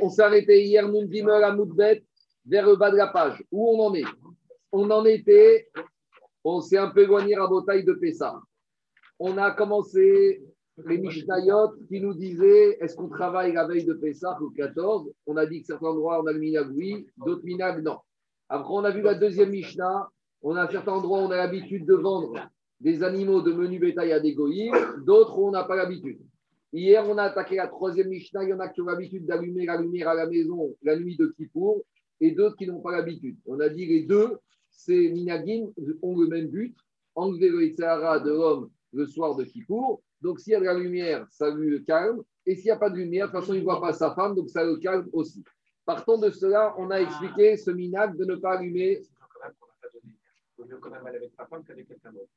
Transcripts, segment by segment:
On s'est arrêté hier, Moundimer à Moudbet, vers le bas de la page. Où on en est? On en était, on s'est un peu éloigné Rabotai de Pessah. On a commencé les Mishnayot qui nous disaient est-ce qu'on travaille la veille de Pessah ou 14 On a dit que certains endroits on a le minag oui, d'autres minag non. Après, on a vu la deuxième Mishnah. On a un certain endroit où on a l'habitude de vendre des animaux de menu bétail à des d'autres où on n'a pas l'habitude. Hier, on a attaqué la troisième Mishnah. Il y en a qui ont l'habitude d'allumer la lumière à la maison la nuit de Kippour et d'autres qui n'ont pas l'habitude. On a dit les deux, ces minagim ont le même but enlever le Itzahara de l'homme le soir de Kippour. Donc, s'il y a de la lumière, ça le calme. Et s'il n'y a pas de lumière, de toute façon, il ne voit pas sa femme, donc ça le calme aussi. Partant de cela, on a expliqué ce minag de ne pas allumer. Il vaut mieux quand même aller avec sa femme qu'avec quelqu'un d'autre.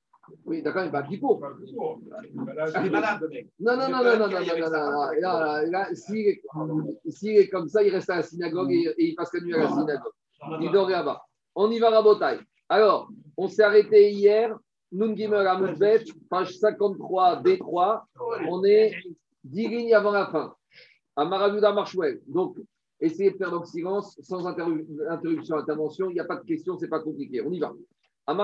Oui, d'accord, il bat Kippour. Il est ah, malade, le mec. Non, non, non, non, non, non, non, s'il est comme ça, il reste à la synagogue et, il passe la nuit à la synagogue. Il dort là-bas. On y va, Rabotaille. Alors, on s'est arrêté hier, Nungimel à page 53, D3. On est 10 lignes avant la fin. À Maravuda Marchouel. Donc, essayez de faire donc silence, sans interruption, intervention. Il n'y a pas de question, c'est pas compliqué. On y va. Le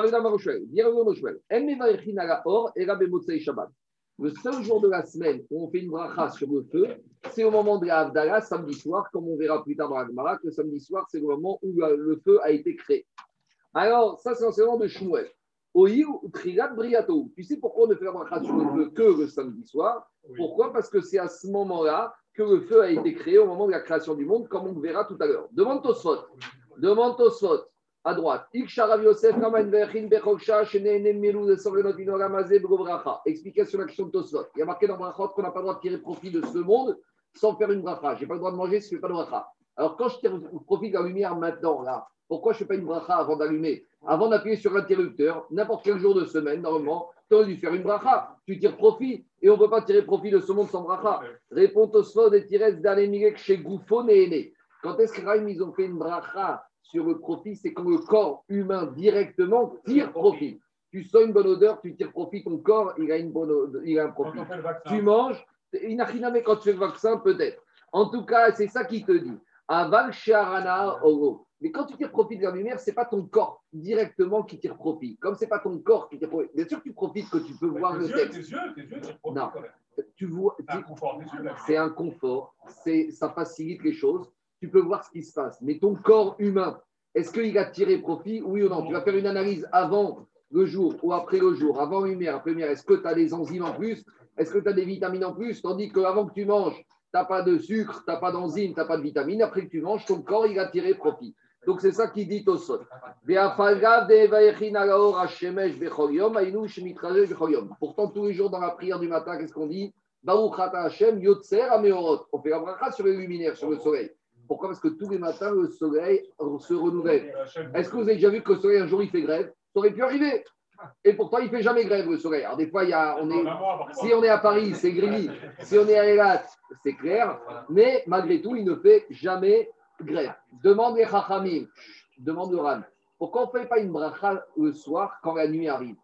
seul jour de la semaine où on fait une bracha sur le feu, c'est au moment de la Havdalah, samedi soir, comme on verra plus tard dans la Gemara, que le samedi soir, c'est le moment où le feu a été créé. Alors, ça, c'est l'enseignement de Shmuel. Tu sais pourquoi on ne fait la bracha sur le feu que le samedi soir? Pourquoi? Parce que c'est à ce moment-là que le feu a été créé au moment de la création du monde, comme on verra tout à l'heure. Demande Tosfot. Demande Tosfot à droite. Explication sur la question de Tosfot. Il y a marqué dans Brachot qu'on n'a pas le droit de tirer profit de ce monde sans faire une bracha. Je n'ai pas le droit de manger si je ne fais pas de bracha. Alors quand je tire profit de la lumière maintenant, là, pourquoi je ne fais pas une bracha avant d'allumer? Avant d'appuyer sur l'interrupteur, n'importe quel jour de semaine, normalement, tu aurais dû faire une bracha. Tu tires profit. Et on ne peut pas tirer profit de ce monde sans bracha. Réponds Tosfot et Tires d'Alemilek chez Gouffon et Quand est-ce qu'ils ont fait une bracha sur le profit C'est quand le corps humain directement tire profit. Tu sens une bonne odeur, tu tires profit, ton corps, il a, une bonne odeur, il a un profit. Tu manges, mais quand tu fais le vaccin, peut-être. En tout cas, c'est ça qui te dit. Aval Sharana Oro. Mais quand tu tires profit de la lumière, ce n'est pas ton corps directement qui tire profit. Comme ce n'est pas ton corps qui tire profit. Bien sûr que tu profites que tu peux voir le texte. Tes yeux, tes yeux, non. Tu vois, c'est un confort, c'est ça facilite les choses. Tu peux voir ce qui se passe. Mais ton corps humain, est-ce qu'il a tiré profit? Oui ou non? Tu vas faire une analyse avant le jour ou après le jour, avant la lumière, après lumière. Est-ce que tu as des enzymes en plus? Est-ce que tu as des vitamines en plus? Tandis qu'avant que tu manges, tu n'as pas de sucre, tu n'as pas d'enzymes, tu n'as pas de vitamines. Après que tu manges, ton corps, il a tiré profit. Donc c'est ça qui dit au sol. Pourtant, tous les jours dans la prière du matin, qu'est-ce qu'on dit? On fait la bracha sur les luminaires, sur le soleil. Pourquoi Parce que tous les matins, le soleil se renouvelle. Est-ce que vous avez déjà vu que le soleil, un jour, il fait grève Ça aurait pu arriver. Et pourtant, il ne fait jamais grève, le soleil. Alors, des fois, il y a, on est, si on est à Paris, c'est gris. Si on est à Elat, c'est clair. Mais malgré tout, il ne fait jamais grève. Demande les Chachamim, demande le Ran. Pourquoi on ne fait pas une bracha le soir quand la nuit arrive?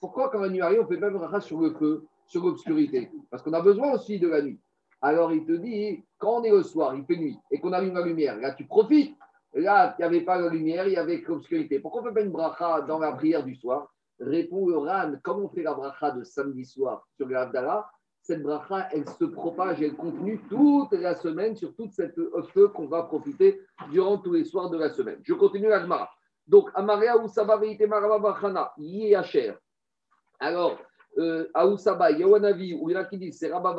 Pourquoi quand la nuit arrive, on ne fait pas une bracha sur le feu, sur l'obscurité? Parce qu'on a besoin aussi de la nuit. Alors il te dit, quand on est le soir, il fait nuit, et qu'on allume la lumière, là tu profites. Là, il n'y avait pas la lumière, il y avait l'obscurité. Pourquoi on ne fait pas une bracha dans la prière du soir? Répond le Ran, comme on fait la bracha de samedi soir sur l'Abdallah, cette bracha, elle se propage, elle continue toute la semaine sur toute cette feu qu'on va profiter durant tous les soirs de la semaine. Je continue la Gemara. Donc, Amaria Oussaba Veite Maraba Bachana. Alors, euh, Aoussaba, Yawanavi, ou il a qui c'est Rabba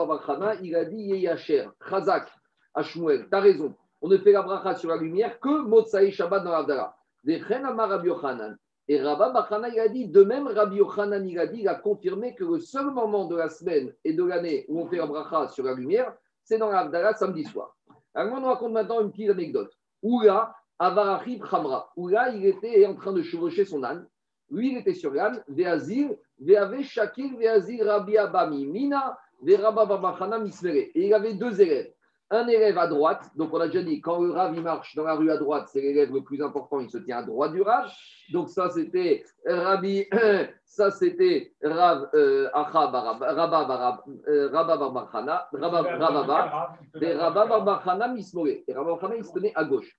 il a dit Yéhacher, Chazak, Ashmuel, tu as raison. On ne fait la bracha sur la lumière que Motsaï Shabbat dans Yochanan. Et Rabba Bachana, il a dit, de même Rabbi Yochanan, il a dit, il a confirmé que le seul moment de la semaine et de l'année où on fait un bracha sur la lumière, c'est dans l'Avdala samedi soir. Alors, on raconte maintenant une petite anecdote. Oula, Avarachib Khamra. Oula, il était en train de chevaucher son âne. Lui, il était sur l'âne, Veazir, Et il avait deux élèves. un élève à droite, donc on a déjà dit, quand le Rav il marche dans la rue à droite, c'est l'élève le plus important, il se tient à droite du Rav. Donc ça c'était Rabbi, ça c'était Rav Rabba Barbarchana, Rabba et Rabba Barbarchana Mismoré. Et Rabba Barbarchana il se tenait à gauche.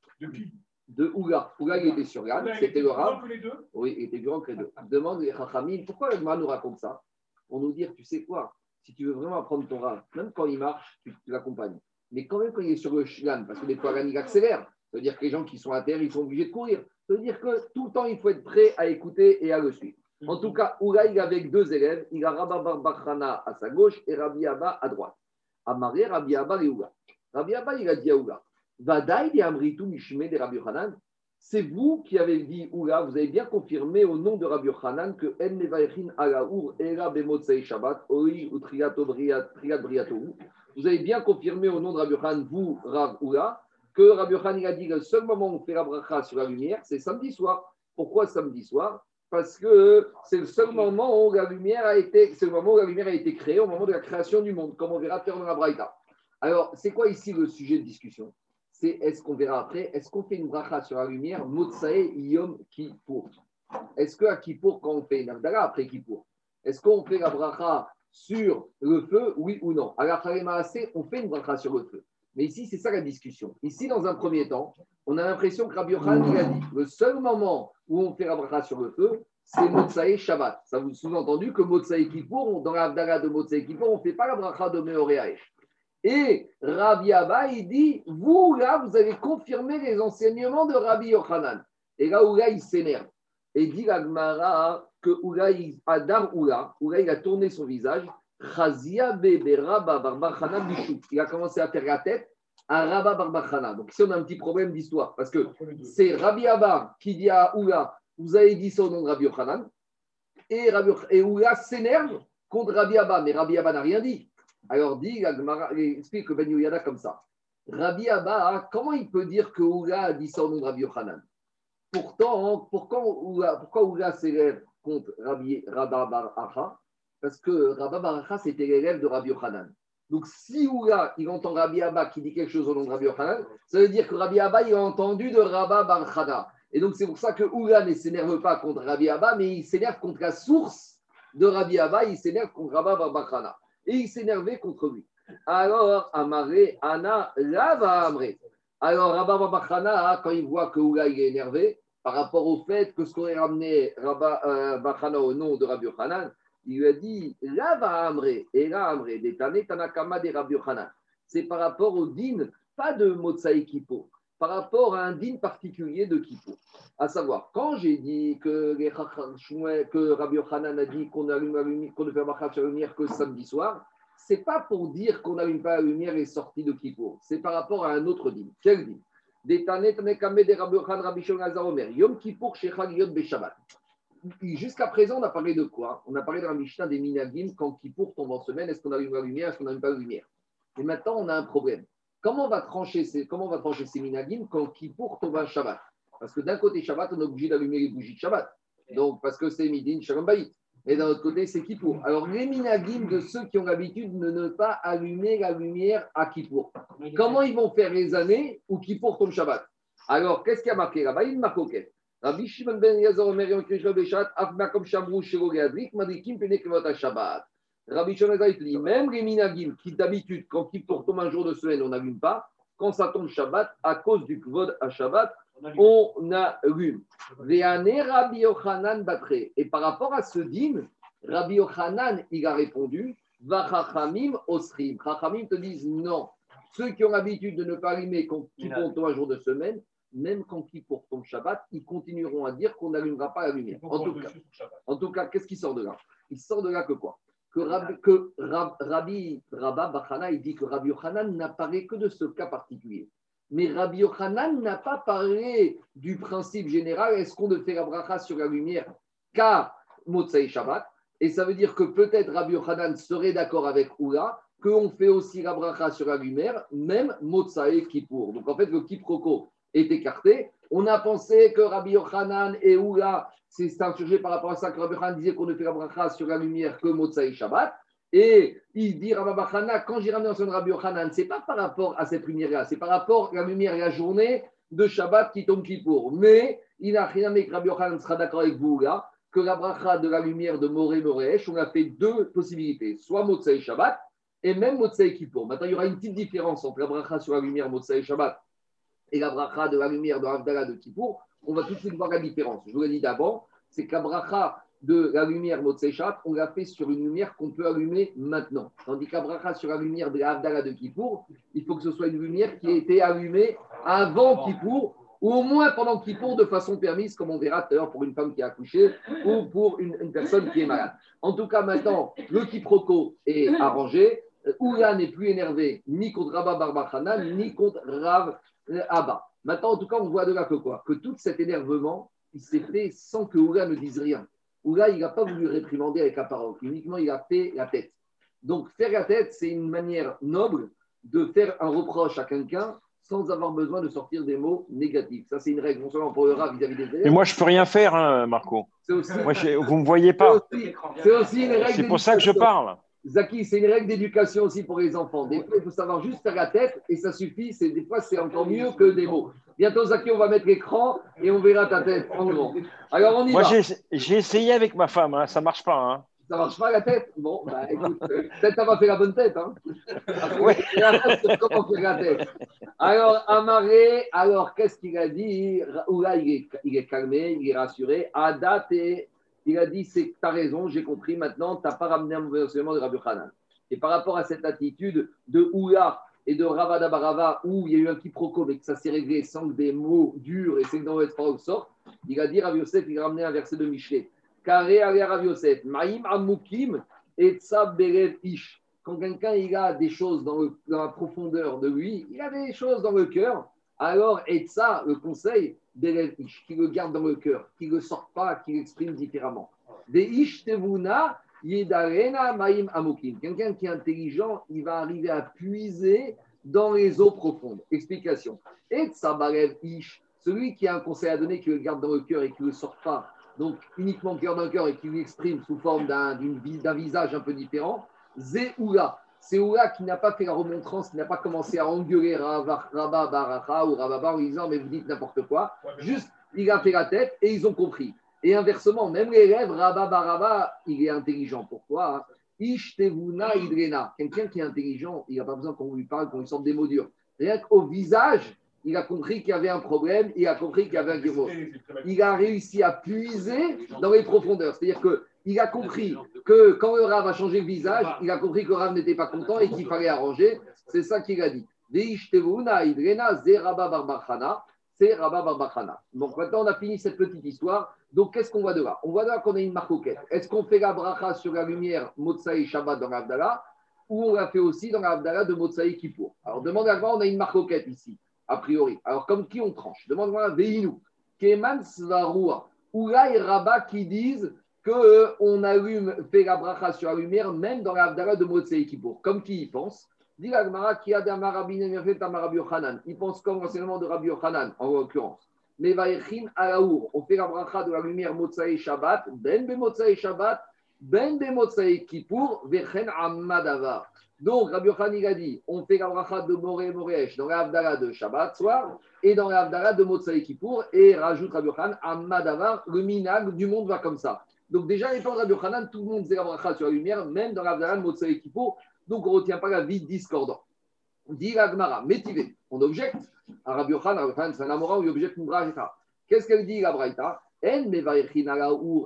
De Ouga. Ouga il était sur Yann, c'était le Rav. que les deux Oui, il était grand que les deux. Demande les Chachamim, pourquoi le nous raconte ça? Pour nous dire, tu sais quoi Si tu veux vraiment apprendre ton Rav, même quand il marche, tu, tu l'accompagnes. Mais quand même, quand il est sur le Shlan, parce que des fois, il accélère, ça veut dire que les gens qui sont à terre, ils sont obligés de courir. Ça veut dire que tout le temps, il faut être prêt à écouter et à le suivre. En tout cas, Oula, il est avec deux élèves. Il a Rabba Barbachana à sa gauche et Rabbi Abba à droite. Amaré, Rabbi Abba et Oula. Rabbi Abba, il a dit à Oula C'est vous qui avez dit, Oula, vous avez bien confirmé au nom de Rabbi Hanan que Shabbat. Vous avez bien confirmé au nom de Rabbi Hanan, vous, Rav Oula, que Rabbi Hanan a dit que le seul moment où on fait la bracha sur la lumière, c'est samedi soir. Pourquoi samedi soir? Parce que c'est le seul moment où la lumière a été, c'est le moment où la lumière a été créée, au moment de la création du monde, comme on verra faire dans la Braïta. Alors, c'est quoi ici le sujet de discussion? C'est est-ce qu'on verra après, est-ce qu'on fait une bracha sur la lumière, Motsae Yom Kippour? Est-ce qu'à Kippour, quand on fait une Avdala après Kippour, est-ce qu'on fait la bracha sur le feu, oui ou non? À la on fait une bracha sur le feu. Mais ici, c'est ça la discussion. Ici, dans un premier temps, on a l'impression que Rabbi Yochanan il a dit le seul moment où on fait la bracha sur le feu, c'est Motsae Shabbat. Ça vous sous-entendu que Motsae Kippour, dans l'Avdala de Motsae Kippour, on ne fait pas la bracha de Meoreaesh. Et Rabbi Abba, il dit Vous, là, vous avez confirmé les enseignements de Rabbi Yochanan. Et là, Oula, il s'énerve. Et dit la Gemara que Oula, il, Adar Oula, Oula, il a tourné son visage. Chazia Rabba Barbachana. Il a commencé à faire la tête à Rabba Barbachana. Donc ici, on a un petit problème d'histoire. Parce que c'est Rabbi Abba qui dit à Oula Vous avez dit ça au nom de Rabbi Yochanan. Et, Rabbi, et Oula s'énerve contre Rabbi Abba. Mais Rabbi Abba n'a rien dit. Alors dit, il explique Ben comme ça. Rabbi Abba, comment il peut dire que Oula a dit ça au nom de Rabbi Yochanan? Pourtant, pourquoi Oula, s'élève contre Rabbi Rabba Bar Acha? Parce que Rabba Bar Acha, c'était l'élève de Rabbi Yochanan. Donc si Oula, il entend Rabbi Abba qui dit quelque chose au nom de Rabbi Yochanan, ça veut dire que Rabbi Abba, il a entendu de Rabba Bar Chana. Et donc c'est pour ça que Oula ne s'énerve pas contre Rabbi Abba, mais il s'énerve contre la source de Rabbi Abba, il s'énerve contre Rabba Bar Chana et il s'énervait contre lui. Alors, Amaré, Anna, Lava Amré. Alors, Rabba Bachana, quand il voit que Oula est énervé, par rapport au fait que ce qu'aurait ramené Rabba euh, Bachana au nom de Rabbi Yochanan, il lui a dit Lava Amré, et là Amré, Détané Tanakama de Rabbi Yochanan. C'est par rapport au din, pas de Motsai Kippo, par rapport à un din particulier de Kippo. À savoir, quand j'ai dit que, Rabbi Yochanan a dit qu'on qu ne fait pas la lumière que samedi soir, c'est pas pour dire qu'on n'allume pas la lumière et sorti de Kippour. C'est par rapport à un autre din. Quel din Yom Kippour. Jusqu'à présent, on a parlé de quoi? On a parlé de la Mishnah des Minagim quand Kippour tombe en semaine. Est-ce qu'on allume la lumière Est-ce qu'on n'allume pas la lumière? Et maintenant, on a un problème. Comment on va trancher ces, comment quand Kippour tombe un Shabbat? Parce que d'un côté, Shabbat, on est obligé d'allumer les bougies de Shabbat. Donc, parce que c'est Midin Shalom. Et d'un autre côté, c'est Kippour. Alors, les minagim de ceux qui ont l'habitude de ne pas allumer la lumière à Kippour. Comment ils vont faire les années où Kippour tombe Shabbat? Alors, qu'est-ce qui a marqué là-bas? Il m'a coquette. Rabbi Shimon ben Shabbat. Rabbi dit, même les minagim qui d'habitude, quand Kippour tombe un jour de semaine, on n'allume pas, quand ça tombe Shabbat, à cause du Kvod à Shabbat, on allume. Et par rapport à ce dîme, Rabbi Yochanan, il a répondu Vachachamim Osrim. Chachamim te disent non. Ceux qui ont l'habitude de ne pas allumer quand ils comptent un jour de semaine, même quand ils pour ton Shabbat, ils continueront à dire qu'on n'allumera pas la lumière. En tout, cas, en tout cas, qu'est-ce qui sort de là? Il sort de là que quoi? Que, Rabbi, Rabbi Rabba Bachana, il dit que Rabbi Yochanan n'apparaît que de ce cas particulier. Mais Rabbi Yochanan n'a pas parlé du principe général est-ce qu'on ne fait la bracha sur la lumière qu'à Motsai Shabbat? Et ça veut dire que peut-être Rabbi Yochanan serait d'accord avec Oula qu'on fait aussi la bracha sur la lumière, même Motsai Kippour. Donc en fait, le quiproquo est écarté. On a pensé que Rabbi Yochanan et Oula, c'est un sujet par rapport à ça que Rabbi Yochanan disait qu'on ne fait la bracha sur la lumière que Motsai Shabbat. Et il dit Rabba quand j'ai ramené son Rabbi Yochanan, ce n'est pas par rapport à cette lumière-là, c'est par rapport à la lumière et la journée de Shabbat qui tombe pour. Mais il n'a rien que Rabbi Yochanan sera d'accord avec vous là, que la bracha de la lumière de Moré Moréesh, on a fait deux possibilités, soit Motsei Shabbat et même Motsei Kippour. Maintenant, il y aura une petite différence entre la bracha sur la lumière Motsei Shabbat et la bracha de la lumière de Havdalah de Kippour. On va tout de suite voir la différence. Je vous l'ai dit d'abord, c'est que la bracha de la lumière Motsei Shabbat, on l'a fait sur une lumière qu'on peut allumer maintenant. Tandis qu'à bracha sur la lumière de la Havdalah de Kippour, il faut que ce soit une lumière qui a été allumée avant Kippour ou au moins pendant Kippour de façon permise, comme on verra tout à l'heure pour une femme qui a accouché ou pour une, personne qui est malade. En tout cas, maintenant, le quiproquo est arrangé. Oula n'est plus énervé ni contre Rabba Barbachana, ni contre Rav Abba. Maintenant, en tout cas, on voit de là que quoi? Que tout cet énervement, il s'est fait sans que Oula ne dise rien. Oula, il n'a pas voulu réprimander avec la parole, uniquement il a fait la tête. Donc, faire la tête, c'est une manière noble de faire un reproche à quelqu'un sans avoir besoin de sortir des mots négatifs. Ça, c'est une règle, non seulement pour le rat vis-à-vis des élèves. Mais moi, je ne peux rien faire, hein, Marco. Aussi, moi, vous ne me voyez pas. C'est aussi, une règle. C'est pour ça que je parle. Zaki, c'est une règle d'éducation aussi pour les enfants. Des fois, il faut savoir juste faire la tête et ça suffit. Des fois, c'est encore mieux que des mots. Bientôt, Zaki, on va mettre l'écran et on verra ta tête en grand. Alors, on y Moi, j'ai essayé avec ma femme, hein, ça ne marche pas. Hein. Ça marche pas la tête? Bon, bah écoute, euh, peut-être ça va faire la bonne tête. Hein. Comment faire la tête Alors, Amaré, alors qu'est-ce qu'il a dit? Oula, il est, il est calmé, il est rassuré. Adat, il a dit c'est as raison, j'ai compris maintenant, tu n'as pas ramené un mauvais enseignement de Rabbi Hanan. Et par rapport à cette attitude de Oula et de Ravada Barava, où il y a eu un quiproquo, mais que ça s'est réglé sans que des mots durs et c'est que dans le sorte, il a dit Rabbi Yosef, il a ramené un verset de Michelet. Carré Rav Yosef, Maïm Amukim et Ish. Quand quelqu'un a des choses dans, la profondeur de lui, il a des choses dans le cœur, alors ça le conseil, Ish, qui le garde dans le cœur, qui ne le sort pas, qui l'exprime différemment. Des Ish Tevuna, Yedarena Maïm Amukim. Quelqu'un qui est intelligent, il va arriver à puiser dans les eaux profondes. Explication. Etsa Belev Ish, celui qui a un conseil à donner, qui le garde dans le cœur et qui ne le sort pas, donc uniquement cœur d'un cœur et qui lui exprime sous forme d'un visage un peu différent, Zéoula. C'est Oula qui n'a pas fait la remontrance, qui n'a pas commencé à engueuler Rabba Baracha ou Rababa en disant mais vous dites n'importe quoi. Juste, il a fait la tête et ils ont compris. Et inversement, même l'élève Rabba Baraba, il est intelligent. Pourquoi Ishtevuna Idrena. Quelqu'un qui est intelligent, il n'a pas besoin qu'on lui parle, qu'on lui sorte des mots durs. Rien qu'au visage, il a compris qu'il y avait un problème, il a compris qu'il y avait un guéro. Il a réussi à puiser dans les profondeurs. C'est-à-dire qu'il a compris que quand le Rav a changé le visage, il a compris que le Rav n'était pas content et qu'il fallait arranger. C'est ça qu'il a dit. C'est Rabba Barbachana. Donc maintenant, on a fini cette petite histoire. Donc qu'est-ce qu'on voit de là? On voit de là qu'on a une marcoquette. Est-ce qu'on fait la bracha sur la lumière Motsai Shabbat dans l'Abdallah ou on l'a fait aussi dans l'Abdallah de Motsai Kippour? Alors demande à moi, on a une marcoquette ici a priori. Alors, comme qui on tranche? Demande-moi Veinu. Keman Svarua. Ou là, et Rabat qui disent qu'on allume, fait la bracha sur la lumière, même dans l'Avdara de Motsei Kippour. Comme qui y pense? Dit qui a Il pense comme l'enseignement de Rabbi Yochanan, en l'occurrence. Mais Vaïchin Alaour, on fait la bracha de la lumière Motsei Shabbat, Ben Be Motsei Shabbat, Ben Be Motsei Kippour, Vechen Amadavar. Donc, Rabbi Yochanan a dit on fait la bracha de Moré Moréesh dans l'Avdala de Shabbat soir et dans l'Avdala de Motsai Kippour et rajoute Rabbi Yochanan Amadavar, le minag du monde va comme ça. Donc, déjà, les temps de Rabbi Yochanan, tout le monde faisait la bracha sur la lumière, même dans l'Avdala de Motsai Kippour. Donc, on ne retient pas la vie discordante. Dit l'Agmara, métivé, on objecte à Rabbi Yochanan, Rabbi c'est un Amora, il objecte une bracha. Qu'est-ce qu'elle dit la bracha En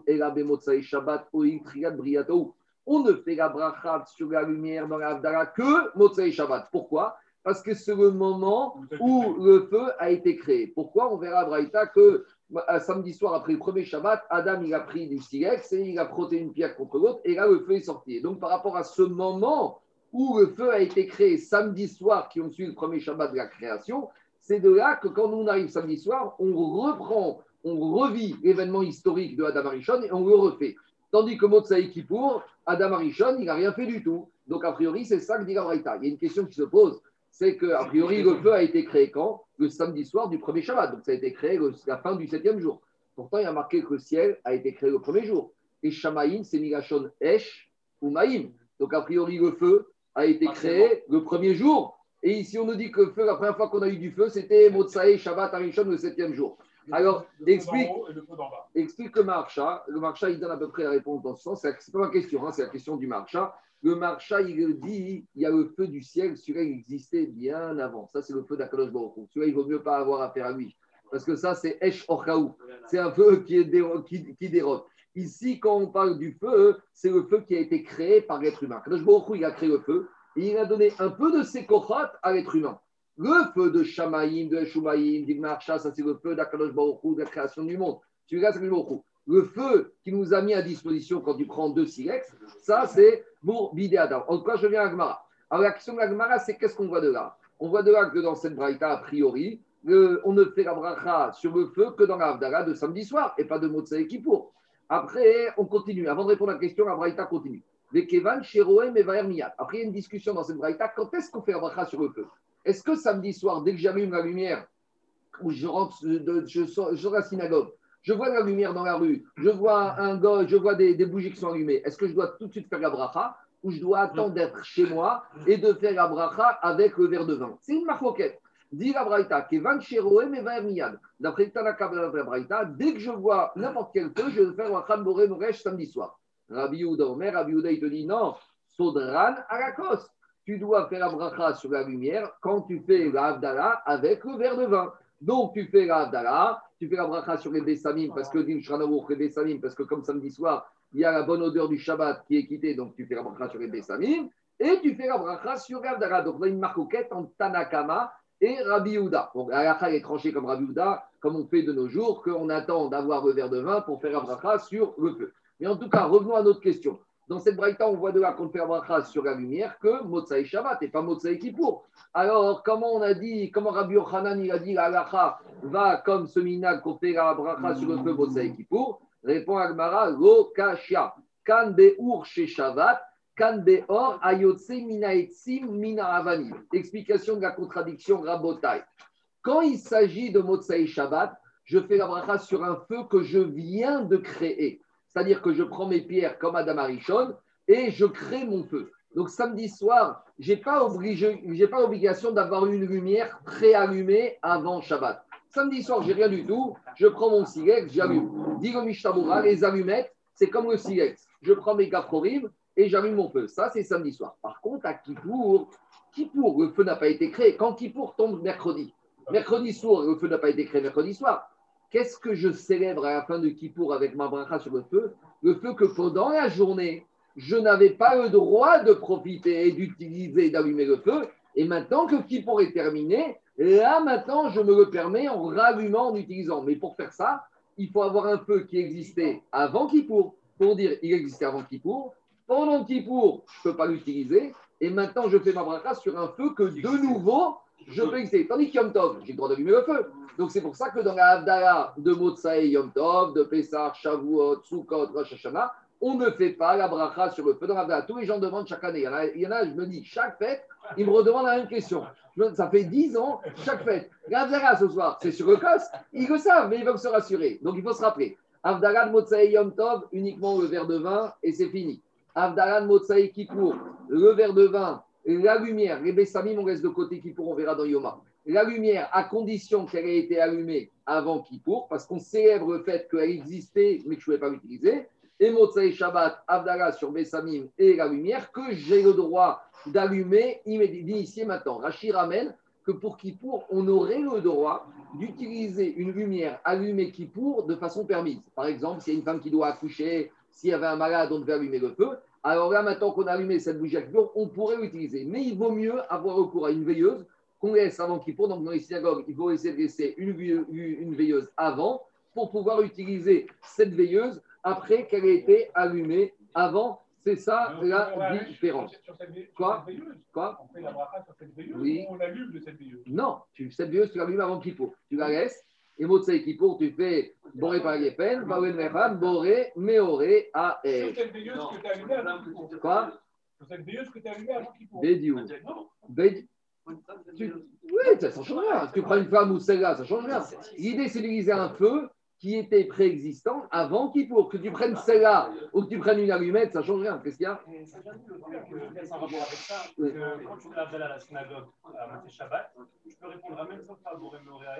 elabe Motsai Shabbat triat briatou on ne fait la bracha sur la lumière dans l'Avdara que Motsei Shabbat. Pourquoi? Parce que c'est le moment où le feu a été créé. Pourquoi On verra Braïta que samedi soir, après le premier Shabbat, Adam il a pris du silex et il a frotté une pierre contre l'autre et là le feu est sorti. donc par rapport à ce moment où le feu a été créé samedi soir, qui ont suivi le premier Shabbat de la création, c'est de là que quand on arrive samedi soir, on reprend, on revit l'événement historique de Adam Arishon et on le refait. Tandis que Motsai Kippour, Adam Arishon, il n'a rien fait du tout. Donc, a priori, c'est ça que dit la Il y a une question qui se pose c'est qu'a priori, le feu a été créé quand Le samedi soir du premier Shabbat. Donc, ça a été créé la fin du septième jour. Pourtant, il y a marqué que le ciel a été créé le premier jour. Et Shamaïm, c'est Migashon Esh ou Maïm. Donc, a priori, le feu a été créé le premier jour. Et ici, on nous dit que le feu, la première fois qu'on a eu du feu, c'était Motsae, Shabbat, Arishon, le septième jour. Alors, explique, explique le marcha. Le marcha, il donne à peu près la réponse dans ce sens. Ce n'est pas ma question, hein, c'est la question du marcha. Le marcha, il dit il y a le feu du ciel, celui-là, il existait bien avant. Ça, c'est le feu d'Akadosh Baruch Celui-là, il vaut mieux pas avoir affaire à lui. Parce que ça, c'est Esh Orchaou. C'est un feu qui, est dérote. Ici, quand on parle du feu, c'est le feu qui a été créé par l'être humain. Akadosh Baruch il a créé le feu et il a donné un peu de ses à l'être humain. Le feu de Shamaïm, de Shumaïm, d'Igmarcha, ça c'est le feu d'Akadosh Baruch de la création du monde. Celui-là, c'est Le feu qui nous a mis à disposition quand tu prends deux silex, ça c'est pour Bidé Adam. En tout je viens à Gmara. Alors la question de la Gmara, c'est qu'est-ce qu'on voit de là? On voit de là que dans cette braïta, a priori, on ne fait la bracha sur le feu que dans la de samedi soir et pas de Motsai Kippour. Après, on continue. Avant de répondre à la question, la braïta continue. Après, il y a une discussion dans cette braïta. Quand est-ce qu'on fait la bracha sur le feu? Est-ce que samedi soir, dès que j'allume la lumière, ou je rentre, je, sors, à la synagogue, je vois la lumière dans la rue, je vois un gars, je vois des, bougies qui sont allumées, est-ce que je dois tout de suite faire la bracha ou je dois attendre d'être chez moi et de faire la bracha avec le verre de vin? C'est une marquette. Dit la Braïta, Kevan Sheroem et Miyad. D'après Tanaka de la Braïta, dès que je vois n'importe quel feu, je vais faire Wachan Boré Moresh samedi soir. Rabbi Yehuda Omer, Rabbi Yehuda, il te dit non, Sodran à la coste tu dois faire la bracha sur la lumière quand tu fais la avec le verre de vin. Donc, tu fais la tu fais la bracha sur les parce que parce que comme samedi soir, il y a la bonne odeur du Shabbat qui est quittée, donc tu fais la bracha sur les Bessamim, et tu fais la bracha sur l'Havdalah. Donc, on a une marcoquette entre Tanakama et Rabbi Yehuda. Donc, la est tranchée comme Rabbi Yehuda, comme on fait de nos jours, qu'on attend d'avoir le verre de vin pour faire la bracha sur le feu. Mais en tout cas, revenons à notre question. Dans cette braïta, on voit de là qu'on fait bracha sur la lumière que Motsai Shabbat et pas Motsai Kippour. Alors, comment on a dit, comment Rabbi Yochanan il a dit la va comme ce minag qu'on fait la bracha sur le feu Motsai Kippour? Répond Agmara, lo kashia, kan beur Shabbat, kan beor ayotse mina etzim mina avanim. Explication de la contradiction rabotai. Quand il s'agit de Motsai Shabbat, je fais la bracha sur un feu que je viens de créer. C'est-à-dire que je prends mes pierres comme Adam Arishon et je crée mon feu. Donc samedi soir, je n'ai pas, pas l'obligation d'avoir une lumière préallumée avant Shabbat. Samedi soir, j'ai rien du tout. Je prends mon silex, j'allume. Digo Mishtabura, les allumettes, c'est comme le silex. Je prends mes gaprorim et j'allume mon feu. Ça, c'est samedi soir. Par contre, à Kippour, Kippour, le feu n'a pas été créé. Quand Kippour tombe mercredi, mercredi soir, le feu n'a pas été créé mercredi soir. Qu'est-ce que je célèbre à la fin de Kippour avec ma bracha sur le feu? Le feu que pendant la journée, je n'avais pas le droit de profiter et d'utiliser, d'allumer le feu. Et maintenant que Kippour est terminé, là maintenant je me le permets en rallumant, en utilisant. Mais pour faire ça, il faut avoir un feu qui existait avant Kippour. Pour dire il existait avant Kippour. Pendant Kippour, je ne peux pas l'utiliser. Et maintenant, je fais ma bracha sur un feu que de nouveau, je peux exister. Tandis que Yom Tov, j'ai le droit d'allumer le feu. Donc c'est pour ça que dans la Havdalah de Motsai Yom Tov, de Pessah, Shavuot, Sukkot, Rosh Hashanah, on ne fait pas la bracha sur le feu dans la Tous les gens demandent chaque année. Il y en a, je me dis, chaque fête, ils me redemandent la même question. Ça fait dix ans, chaque fête. La ce soir, c'est sur le cos. Ils le savent, mais ils veulent se rassurer. Donc il faut se rappeler. Havdalah de Yom Tov, uniquement le verre de vin et c'est fini. Havdalah de Motsai Kippour, le verre de vin, la lumière, les Bessamim, on reste de côté Kippour, on verra dans Yoma la lumière à condition qu'elle ait été allumée avant Kippour, parce qu'on célèbre le fait qu'elle existait, mais que je ne pouvais pas l'utiliser, et Motsai Shabbat, Abdallah sur Bessamim et la lumière, que j'ai le droit d'allumer, d'initier maintenant. Rachid ramène que pour Kippour, on aurait le droit d'utiliser une lumière allumée Kippour de façon permise. Par exemple, s'il y a une femme qui doit accoucher, s'il y avait un malade, on devait allumer le feu. Alors là, maintenant qu'on a allumé cette bougie à Kippour, on pourrait l'utiliser. Mais il vaut mieux avoir recours à une veilleuse qu'on laisse avant qu'il pour. Donc, dans les synagogues, il faut essayer de laisser une, veilleuse avant pour pouvoir utiliser cette veilleuse après qu'elle ait été allumée avant. C'est ça la différence. Quoi Quoi On fait la bracha sur cette veilleuse oui. ou on allume de cette veilleuse Non, tu, cette veilleuse, tu l'allumes avant qu'il faut. Tu la laisses. Et Motsei Kippour, tu fais Boré par Yepen, Bawen Mecham, Boré, Meoré, A, Sur cette veilleuse que tu as allumée avant Kippour. Quoi veilleuse que tu as allumée avant Kippour. Bédiou. oui, ça ne change rien. Tu prends une femme ou celle-là, ça ne change rien. L'idée, c'est d'utiliser un feu qui était préexistant avant qu'il pour que tu prennes celle-là ou que tu prennes une allumette, ça change rien. Qu'est-ce qu'il y a? Quand tu laves à la synagogue à Maté Shabbat, tu peux répondre à même sans faire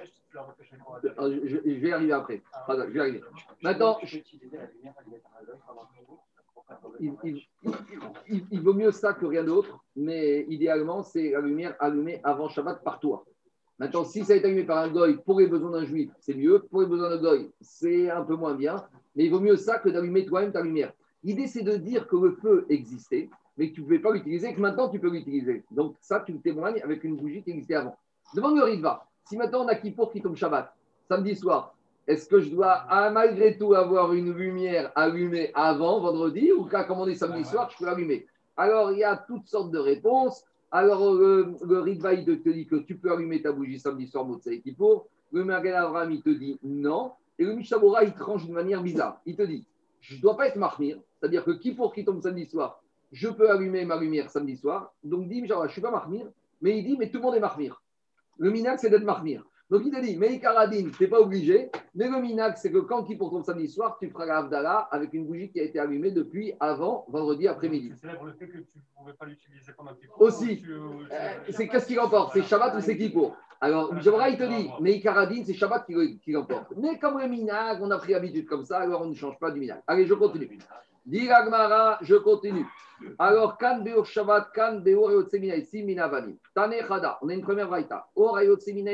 si tu la refais chez moi. Je vais arriver après. Je vais y arriver. Maintenant, il, il, il, vaut mieux ça que rien d'autre, mais idéalement, c'est la lumière allumée avant Shabbat par toi. Maintenant, si ça a été allumé par un goy pour les besoins d'un juif, c'est mieux. Pour les besoins d'un goy, c'est un peu moins bien. Mais il vaut mieux ça que d'allumer toi-même ta lumière. L'idée, c'est de dire que le feu existait, mais que tu ne pouvais pas l'utiliser, que maintenant tu peux l'utiliser. Donc, ça, tu le témoignes avec une bougie qui existait avant. Devant le Ritva, si maintenant on a Kippour qui tombe Shabbat, samedi soir, est-ce que je dois ah, malgré tout avoir une lumière allumée avant vendredi ou quand, comme on dit samedi soir, je peux l'allumer Alors, il y a toutes sortes de réponses. Alors, le, le Ritva, te dit que tu peux allumer ta bougie samedi soir, Motsai Kippour. Le Magen Avraham, il te dit non. Et le Mishabura, il tranche d'une manière bizarre. Il te dit je ne dois pas être marmire, c'est-à-dire que Kippour qui tombe samedi soir, je peux allumer ma lumière samedi soir. Donc, dit, genre, je ne suis pas marmire, mais il dit mais tout le monde est marmire. Le minac, c'est d'être marmire. Donc il te dit, mais Ikaradine, tu n'es pas obligé. Mais le minac, c'est que quand qui pour ton samedi soir, tu feras la avec une bougie qui a été allumée depuis avant vendredi après-midi. C'est le fait que tu ne pouvais pas l'utiliser pendant Kippour. Aussi. Euh, c'est qu'est-ce qui l'emporte C'est Shabbat ou c'est Kippour? Alors, Jabra, il te dit, mais Ikaradine, c'est Shabbat qui, qui l'emporte. Mais comme le minac, on a pris l'habitude comme ça, alors on ne change pas du minac. Allez, je continue. Dis je continue. Alors, kan beor Shabbat, kan minavanim. Tane chada, on a une première vraïta. Or yotsemina.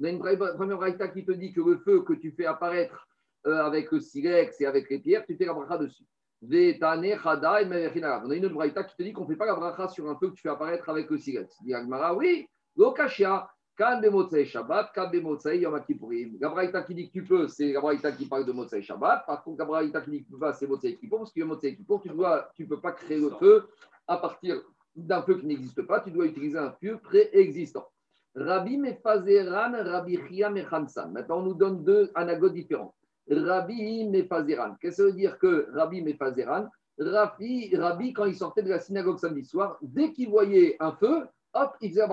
On a une première vraïta qui te dit que le feu que tu fais apparaître euh, avec le silex et avec les pierres, tu fais la bracha dessus. Chada et On a une autre vraïta qui te dit qu'on ne fait pas la bracha sur un feu que tu fais apparaître avec le silex. Dis oui, lokashia. Kan Shabbat, kan Motsei Yom Kippourim. La braïta qui dit que tu peux, c'est la braïta qui parle de Motsei Shabbat. Par contre, la braïta qui dit que tu peux pas, c'est Motsei Kippour. Parce que Motsei Kippour, tu ne tu peux pas créer le feu à partir d'un feu qui n'existe pas. Tu dois utiliser un feu préexistant. Rabbi Mefazeran, Rabbi Chia Mechansan. Maintenant, on nous donne deux anagotes différents. Rabbi Mefazeran. Qu'est-ce que ça veut dire que Rabbi Mefazeran? Rabbi, Rabbi, quand il sortait de la synagogue samedi soir, dès qu'il voyait un feu, hop, il faisait un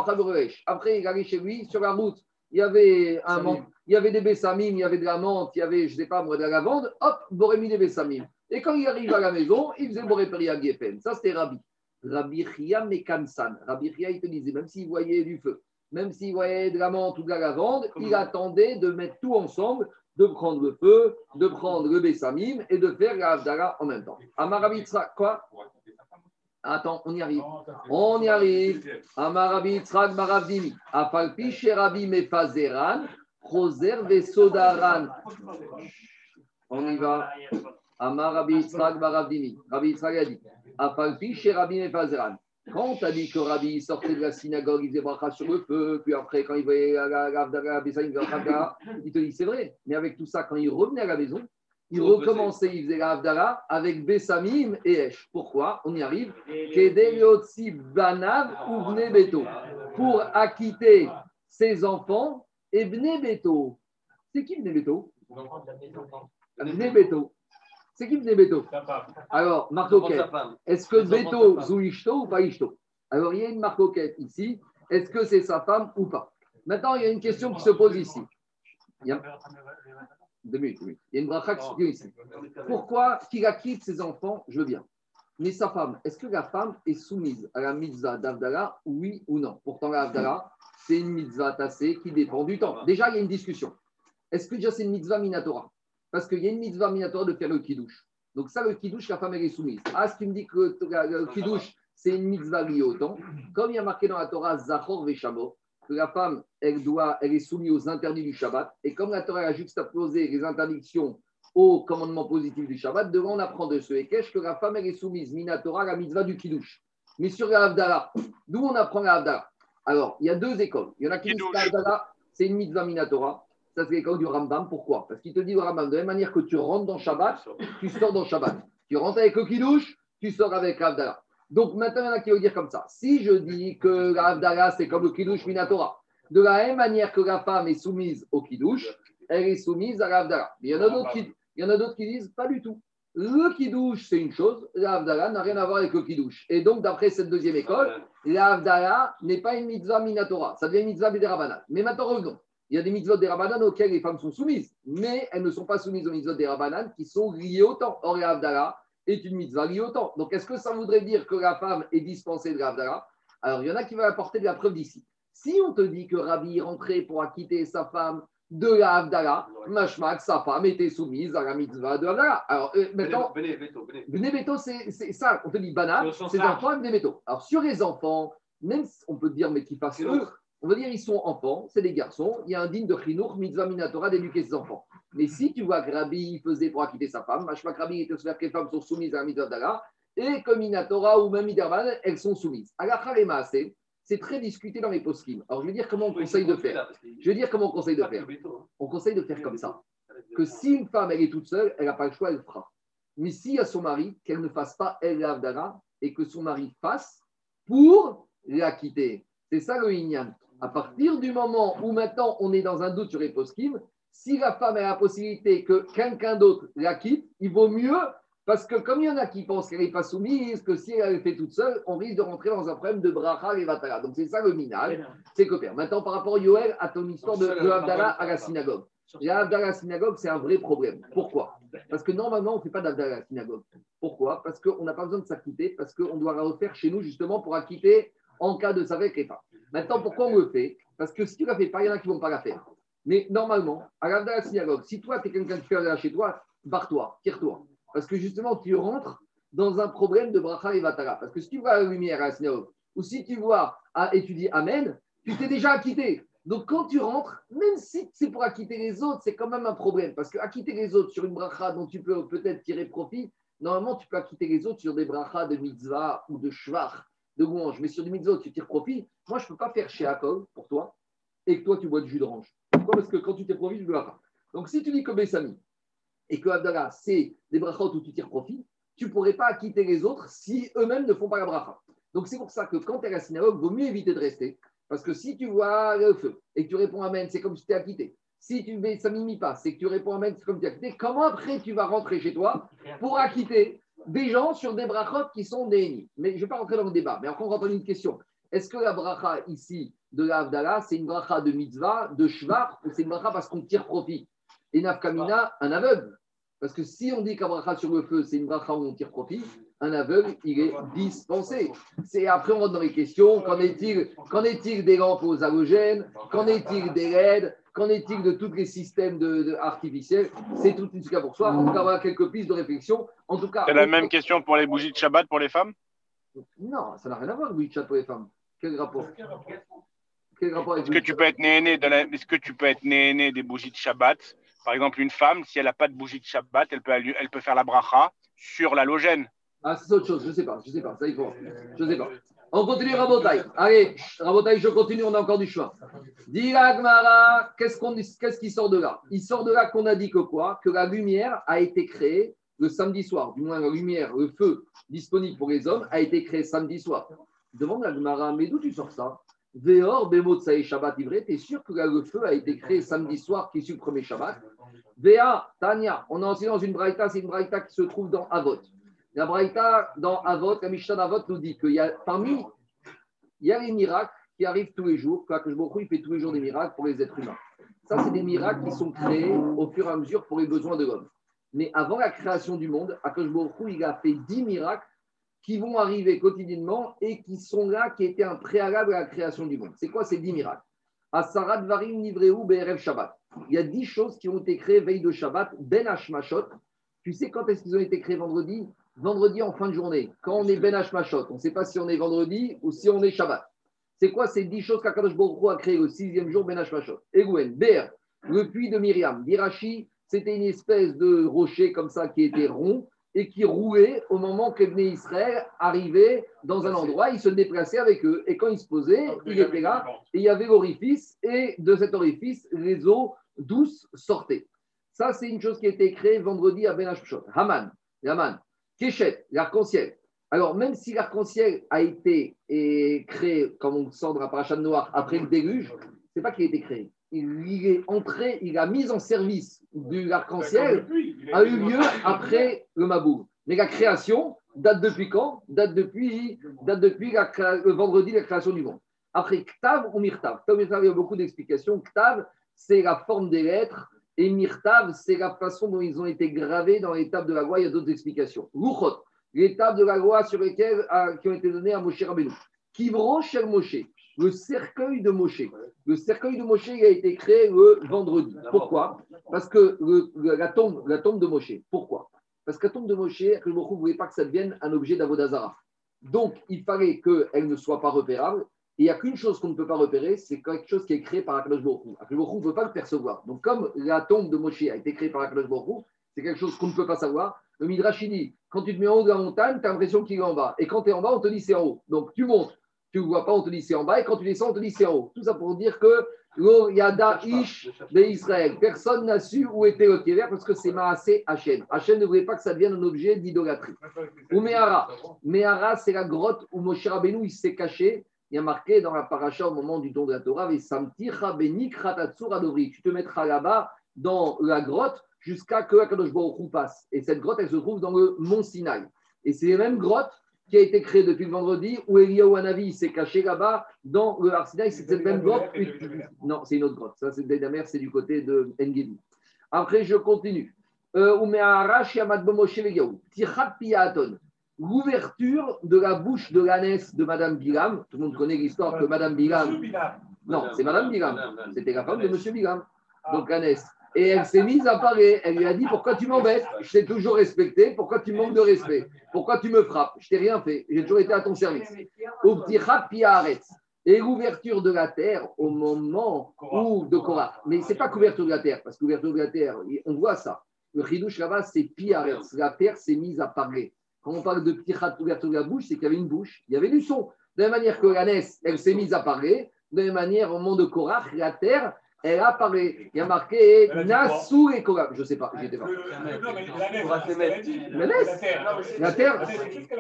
Après, il allait chez lui, sur la route, il y avait un il y avait des bessamim, il y avait de la menthe, il y avait, je ne sais pas, moi, de la lavande, hop, Borémi des bessamim. Et quand il arrive à la maison, il faisait Boré Peria Ça, c'était Rabbi. Rabbi Chia Mekansan. Rabbi Chia, il te disait, même s'il voyait du feu, même s'il voyait de la menthe ou de la lavande, il attendait de mettre tout ensemble, de prendre le feu, de prendre le bessamim et de faire la en même temps. Amarabitra, quoi? Attends, on y arrive. On y arrive. Amarabi Tzrag Maravdimi. Afalpi Sherabi Mefazeran. Roser Vesodaran. On y va. Amarabi Tzrag Maravdimi. Rabbi Tzrag a dit. Afalpi Sherabi Mefazeran. Quand tu as dit que Rabbi sortait de la synagogue, il faisait bracha sur le feu, puis après, quand il voyait la il te dit c'est vrai. Mais avec tout ça, quand il revenait à la maison, il recommençait, il faisait la avec Bessamim et Esh. Pourquoi? On y arrive. Banav ou Beto. Pour acquitter ses enfants et Bne Beto. C'est qui Bne Beto? Bne Beto. C'est qui Bne Beto? Alors, Marcoquette. Est-ce que Beto Zouishto ou pas Ishto? Alors, il y a une Marcoquette ici. Est-ce que c'est sa femme ou pas? Maintenant, il y a une question qui se pose ici. Il y a... Deux minutes, Il y a une bracha qui ici. Pourquoi qu'il acquitte ses enfants Je veux bien. Mais sa femme, est-ce que la femme est soumise à la mitzvah d'Avdala, oui ou non? Pourtant, la c'est une mitzvah tassée qui dépend du temps. Déjà, il y a une discussion. Est-ce que déjà c'est une mitzvah minatora? Parce qu'il y a une mitzvah minatora de faire le kiddush. Donc ça, le kiddush, la femme, elle est soumise. Ah, ce qui me dit que le kiddush, c'est une mitzvah liée au temps. Comme il y a marqué dans la Torah, Zachor Veshamo, la femme, elle, doit, elle est soumise aux interdits du Shabbat. Et comme la Torah a juxtaposé les interdictions au commandement positif du Shabbat, devant on apprend de ce Ekech que la femme, elle est soumise, Minatora, la mitzvah du Kiddush. Mais sur la Havdalah, d'où on apprend la Havdalah? Alors, il y a deux écoles. Il y en a qui disent que la Havdalah, c'est une mitzvah Minatora. Ça, c'est l'école du Rambam. Pourquoi? Parce qu'il te dit le Rambam, de la même manière que tu rentres dans Shabbat, tu sors dans Shabbat. Tu rentres avec le Kiddush, tu sors avec la donc maintenant, il y en a qui vont dire comme ça. Si je dis que la c'est comme le Kiddush Minatora, de la même manière que la femme est soumise au Kiddush, elle est soumise à la d'autres qui, il y en a d'autres qui disent pas du tout. Le Kiddush, c'est une chose, la n'a rien à voir avec le Kiddush. Et donc, d'après cette deuxième école, la n'est pas une mitzvah minatora, ça devient une mitzvah biderabanat. Mais maintenant, revenons. Il y a des mitzvot des Rabanan auxquelles les femmes sont soumises, mais elles ne sont pas soumises aux mitzvot des Rabanan qui sont liées au temps. Or, l'Avdala est une mitzvah liée au temps. Donc, est-ce que ça voudrait dire que la femme est dispensée de l'Avdala Alors, il y en a qui vont apporter de la preuve d'ici. Si on te dit que Rabbi est rentré pour acquitter sa femme de la Avdala, Mashmak, sa femme était soumise à la mitzvah de l'Avdala. Alors euh, maintenant, Benebeto, c'est ça. On te dit Bana, c'est enfants Benebeto. Alors sur les enfants, même on peut dire, mais qu'ils fassent eux, on va dire ils sont enfants, c'est des garçons, il y a un digne de Chinour, mitzvah minatora d'éduquer ses enfants. Mais si tu vois que Rabbi faisait pour acquitter sa femme, Mashmak Rabbi était souffert que les femmes sont soumises à la mitzvah d'Avdala, et comme Minatora ou même Miderman, elles sont soumises. À la c'est très discuté dans les post Alors, je vais dire comment on conseille de faire. Je vais dire comment on conseille de faire. On conseille de faire comme ça. Que si une femme, elle est toute seule, elle n'a pas le choix, elle fera. Mais si a son mari, qu'elle ne fasse pas elle l'avdara et que son mari fasse pour la quitter. C'est ça le Inyan. À partir du moment où maintenant on est dans un doute sur les post si la femme a la possibilité que quelqu'un d'autre la quitte, il vaut mieux parce que comme il y en a qui pensent qu'elle n'est pas soumise, que si elle est fait toute seule, on risque de rentrer dans un problème de bracha et vatala. Donc c'est ça le minage, c'est père. Maintenant par rapport à Yoel, à ton histoire de, de Abdallah à la synagogue. L'Abdallah à la synagogue, c'est un vrai problème. Pourquoi? Parce que normalement, on ne fait pas d'Abdallah à la synagogue. Pourquoi? Parce qu'on n'a pas besoin de s'acquitter, parce qu'on doit la refaire chez nous justement pour acquitter en cas de savek et pas. Maintenant, pourquoi on le fait? Parce que si tu ne la fais pas, il y en a qui ne vont pas la faire. Mais normalement, à la synagogue, si toi, tu es quelqu'un qui fait là chez toi, barre-toi, tire-toi. Parce que justement, tu rentres dans un problème de bracha et vatara. Parce que si tu vois la lumière à la ou si tu vois et tu dis Amen, tu t'es déjà acquitté. Donc quand tu rentres, même si c'est pour acquitter les autres, c'est quand même un problème. Parce que acquitter les autres sur une bracha dont tu peux peut-être tirer profit, normalement tu peux acquitter les autres sur des brachas de mitzvah ou de shvach, de louange. Mais sur des mitzvahs, tu tires profit. Moi, je ne peux pas faire chez Akol pour toi et que toi tu bois du jus d'orange. Pourquoi? Parce que quand tu tires profit, je ne pas. Donc si tu dis que Bessami, et que Abdallah, c'est des brachot où tu tires profit, tu ne pourrais pas quitter les autres si eux-mêmes ne font pas la bracha. Donc c'est pour ça que quand tu es à la synagogue, il vaut mieux éviter de rester. Parce que si tu vois le feu et que tu réponds Amen, c'est comme si tu es acquitté. Si tu ça mimi pas, c'est que tu réponds Amen, c'est comme si tu es acquitté. Comment après tu vas rentrer chez toi pour acquitter des gens sur des brachot qui sont des ennemis Mais je ne vais pas rentrer dans le débat. Mais encore, on va une question. Est-ce que la bracha ici de la c'est une bracha de mitzvah, de shvar, ou c'est une bracha parce qu'on tire profit? Et nafkamina, un aveugle. Parce que si on dit qu'un bracha sur le feu, c'est une bracha où on tire profit, un aveugle, il est dispensé. C'est après on rentre dans les questions. Qu'en est-il qu'en est-il des lampes aux halogènes? Qu'en est-il des LED Qu'en est-il de tous les systèmes de, artificiels? C'est tout une cas pour soi. On va avoir quelques pistes de réflexion. En tout cas. C'est la même question pour les bougies de Shabbat pour les femmes? Non, ça n'a rien à voir, les bougies de Shabbat pour les femmes. Quel rapport? Quel rapport? Est-ce que tu peux être né Est-ce que tu peux être né des bougies de Shabbat? Par exemple, une femme, si elle n'a pas de bougie de Shabbat, elle peut, elle peut faire la bracha sur l'halogène. Ah, c'est autre chose, je ne sais pas, je ne sais pas, ça il faut. Je ne sais pas. On continue Rabotai. Allez, Rabotai, je continue, on a encore du chemin. Dis qu'est-ce, qu'on, qu'est-ce qui sort de là? Il sort de là qu'on a dit que quoi? Que la lumière a été créée le samedi soir. Du moins, la lumière, le feu disponible pour les hommes a été créé samedi soir. Demande à Gmara, mais d'où tu sors ça? Veor, Bemotsae Shabbat Ivré, tu es sûr que le feu a été créé samedi soir, qui est le premier Shabbat? Vea, Tania, on a enseigné dans une braïta, c'est une braïta qui se trouve dans Avot. La braïta dans Avot, la Mishnah d'Avot nous dit qu'il y a parmi, il y a les miracles qui arrivent tous les jours, que je il fait tous les jours des miracles pour les êtres humains. Ça, c'est des miracles qui sont créés au fur et à mesure pour les besoins de l'homme. Mais avant la création du monde, Akash il a fait dix miracles qui vont arriver quotidiennement et qui sont là, qui étaient un préalable à la création du monde. C'est quoi ces dix miracles? Asarat Varim Nivreu BRF Shabbat. Il y a dix choses qui ont été créées veille de Shabbat, Ben Hashmashot. Tu sais quand est-ce qu'ils ont été créés vendredi? Vendredi en fin de journée. Quand on est Ben Hashmashot, on ne sait pas si on est vendredi ou si on est Shabbat. C'est quoi ces dix choses qu'Akadosh Baruch a créées le sixième jour Ben Hashmashot Egouen, Ber, le puits de Myriam. Dirachi, c'était une espèce de rocher comme ça qui était rond et qui roulait au moment que Israël arrivait dans un endroit, il se déplaçait avec eux. Et quand il se posait, il était là, et il y avait l'orifice, et de cet orifice, les eaux douces sortaient. Ça, c'est une chose qui a été créée vendredi à Ben Hashpshot. Haman, Haman, Keshet, l'arc-en-ciel. Alors, même si l'arc-en-ciel a été créé, comme on sent dans la paracha noire, après le déluge, c'est pas qu'il a été créé il est entré, il a mis en service de l'arc-en-ciel, a eu lieu après le Mabou. Mais la création date depuis quand? Date depuis, date depuis le vendredi, la création du monde. Après Ktav ou Mirtav. il y a beaucoup d'explications. Ktav, c'est la forme des lettres. Et Mirtav, c'est la façon dont ils ont été gravés dans les tables de la loi. Il y a d'autres explications. Luchot, les tables de la loi sur lesquelles, ah, qui ont été données à Moshe Rabbeinu. Kivro Shel Moshe, le cercueil de Moshe. Le cercueil de Moshe il a été créé le vendredi. Pourquoi? Parce que la, tombe, la tombe de Moshe. Pourquoi? Parce que la tombe de Moshe, que ne voulait pas que ça devienne un objet d'Avodazara. Donc, il fallait qu'elle ne soit pas repérable. Il n'y a qu'une chose qu'on ne peut pas repérer, c'est quelque chose qui est créé par Akadosh Baruch Akadosh ne peut pas le percevoir. Donc, comme la tombe de Moshe a été créée par Akadosh Baruch c'est quelque chose qu'on ne peut pas savoir. Le Midrash dit, quand tu te mets en haut de la montagne, tu as l'impression qu'il est en bas. Et quand tu es en bas, on te dit c'est en haut. Donc, tu montes tu ne vois pas, on te dit c'est en bas, et quand tu descends, on te dit c'est en haut. Tout ça pour dire que Yada Ish d'Israël. Personne n'a su où était le Kéver parce que c'est Maasé Hachem. Hachem ne voulait pas que ça devienne un objet d'idolâtrie. Ou Mehara. Mehara, c'est la grotte où Moshe Rabbeinu il s'est caché. Il y a marqué dans la paracha au moment du don de la Torah, Tu te mettras là-bas dans la grotte jusqu'à que Akadosh Baruch passe. Et cette grotte, elle se trouve dans le mont Sinaï. Et c'est les mêmes grottes qui a été créé depuis le vendredi, où Eliyahu Hanavi s'est caché là-bas dans le Arsinaï, c'est cette même grotte. Non, c'est une autre grotte. Ça, c'est c'est du côté de Engedi. Après, je continue. Euh, L'ouverture de la bouche de l'ânesse de Madame Bilam. Tout le monde connaît l'histoire que Madame Bilam. Non, c'est Madame Bilam. C'était la femme de Monsieur Bilam. Donc l'ânesse. Et elle s'est mise à parler. Elle lui a dit Pourquoi tu m'embêtes? Je t'ai toujours respecté. Pourquoi tu manques de respect? Pourquoi tu me frappes? Je t'ai rien fait. J'ai toujours été à ton service. Et l'ouverture de la terre au moment où de Korah. Mais ce n'est pas couverture de la terre, parce que l'ouverture de la terre, on voit ça. Le chidouche là-bas, c'est Piaret. La terre s'est mise à parler. Quand on parle de Ptichat, ouverture de la bouche, c'est qu'il y avait une bouche, il y avait du son. De la même manière que la elle s'est mise à parler. De la même manière, au moment de Korah, la terre, elle a parlé. Il y a marqué Nassou et Korah. Je ne sais pas, j'étais pas. La terre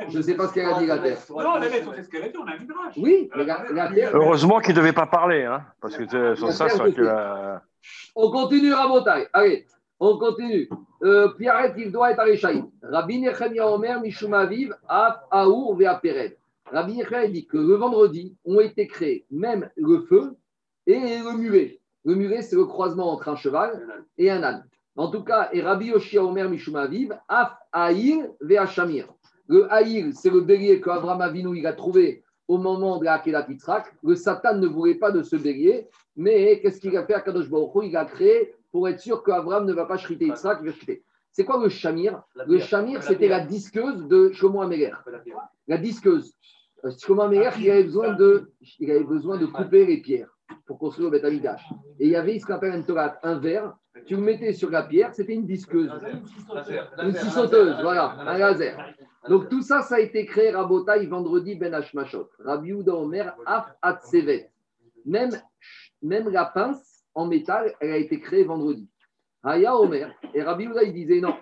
Je ne sais pas ce qu'elle a dit, la terre. Non, la terre, c'est ce qu'elle a dit, on a vu Oui, la, terre. Heureusement qu'il ne devait pas parler, hein, parce que sans ça, ça la... On continue, Rabotai. Allez, on continue. Euh, Pierre, il doit être à Réchaï. Rabbi Nechemia Omer, Mishumaviv, Af, Aour, Vea Pered. Rabbi Nechemia dit que le vendredi ont été créés même le feu et le muet. Le muret, c'est le croisement entre un cheval et un âne. En tout cas, et Rabbi Yoshia Omer Mishumaviv, Af Aïl Ve'ashamir. Le Aïl, c'est le bélier qu'Abraham Avinu il a trouvé au moment de la Akedat. Le Satan ne voulait pas de ce bélier, mais qu'est-ce qu'il a fait à Kadosh Baruch Il a créé pour être sûr qu'Abraham ne va pas chriter Yitzhak, il va chriter. C'est quoi le Shamir Le Shamir, c'était la disqueuse de Shlomo Améler. La disqueuse. Euh, Shlomo Améler, il avait besoin de, il avait besoin de couper les pierres pour construire le Beth Et il y avait ce qu'on appelle un torat, un verre. Tu le mettais sur la pierre, c'était une disqueuse. Une scie sauteuse, voilà, un laser. Donc tout ça, ça a été créé Rabotai vendredi Ben Hashmashot. Rabbi Omer Af Atsevet. Même, même la pince en métal, elle a été créée vendredi. Haya Omer. Et Rabbi il disait non.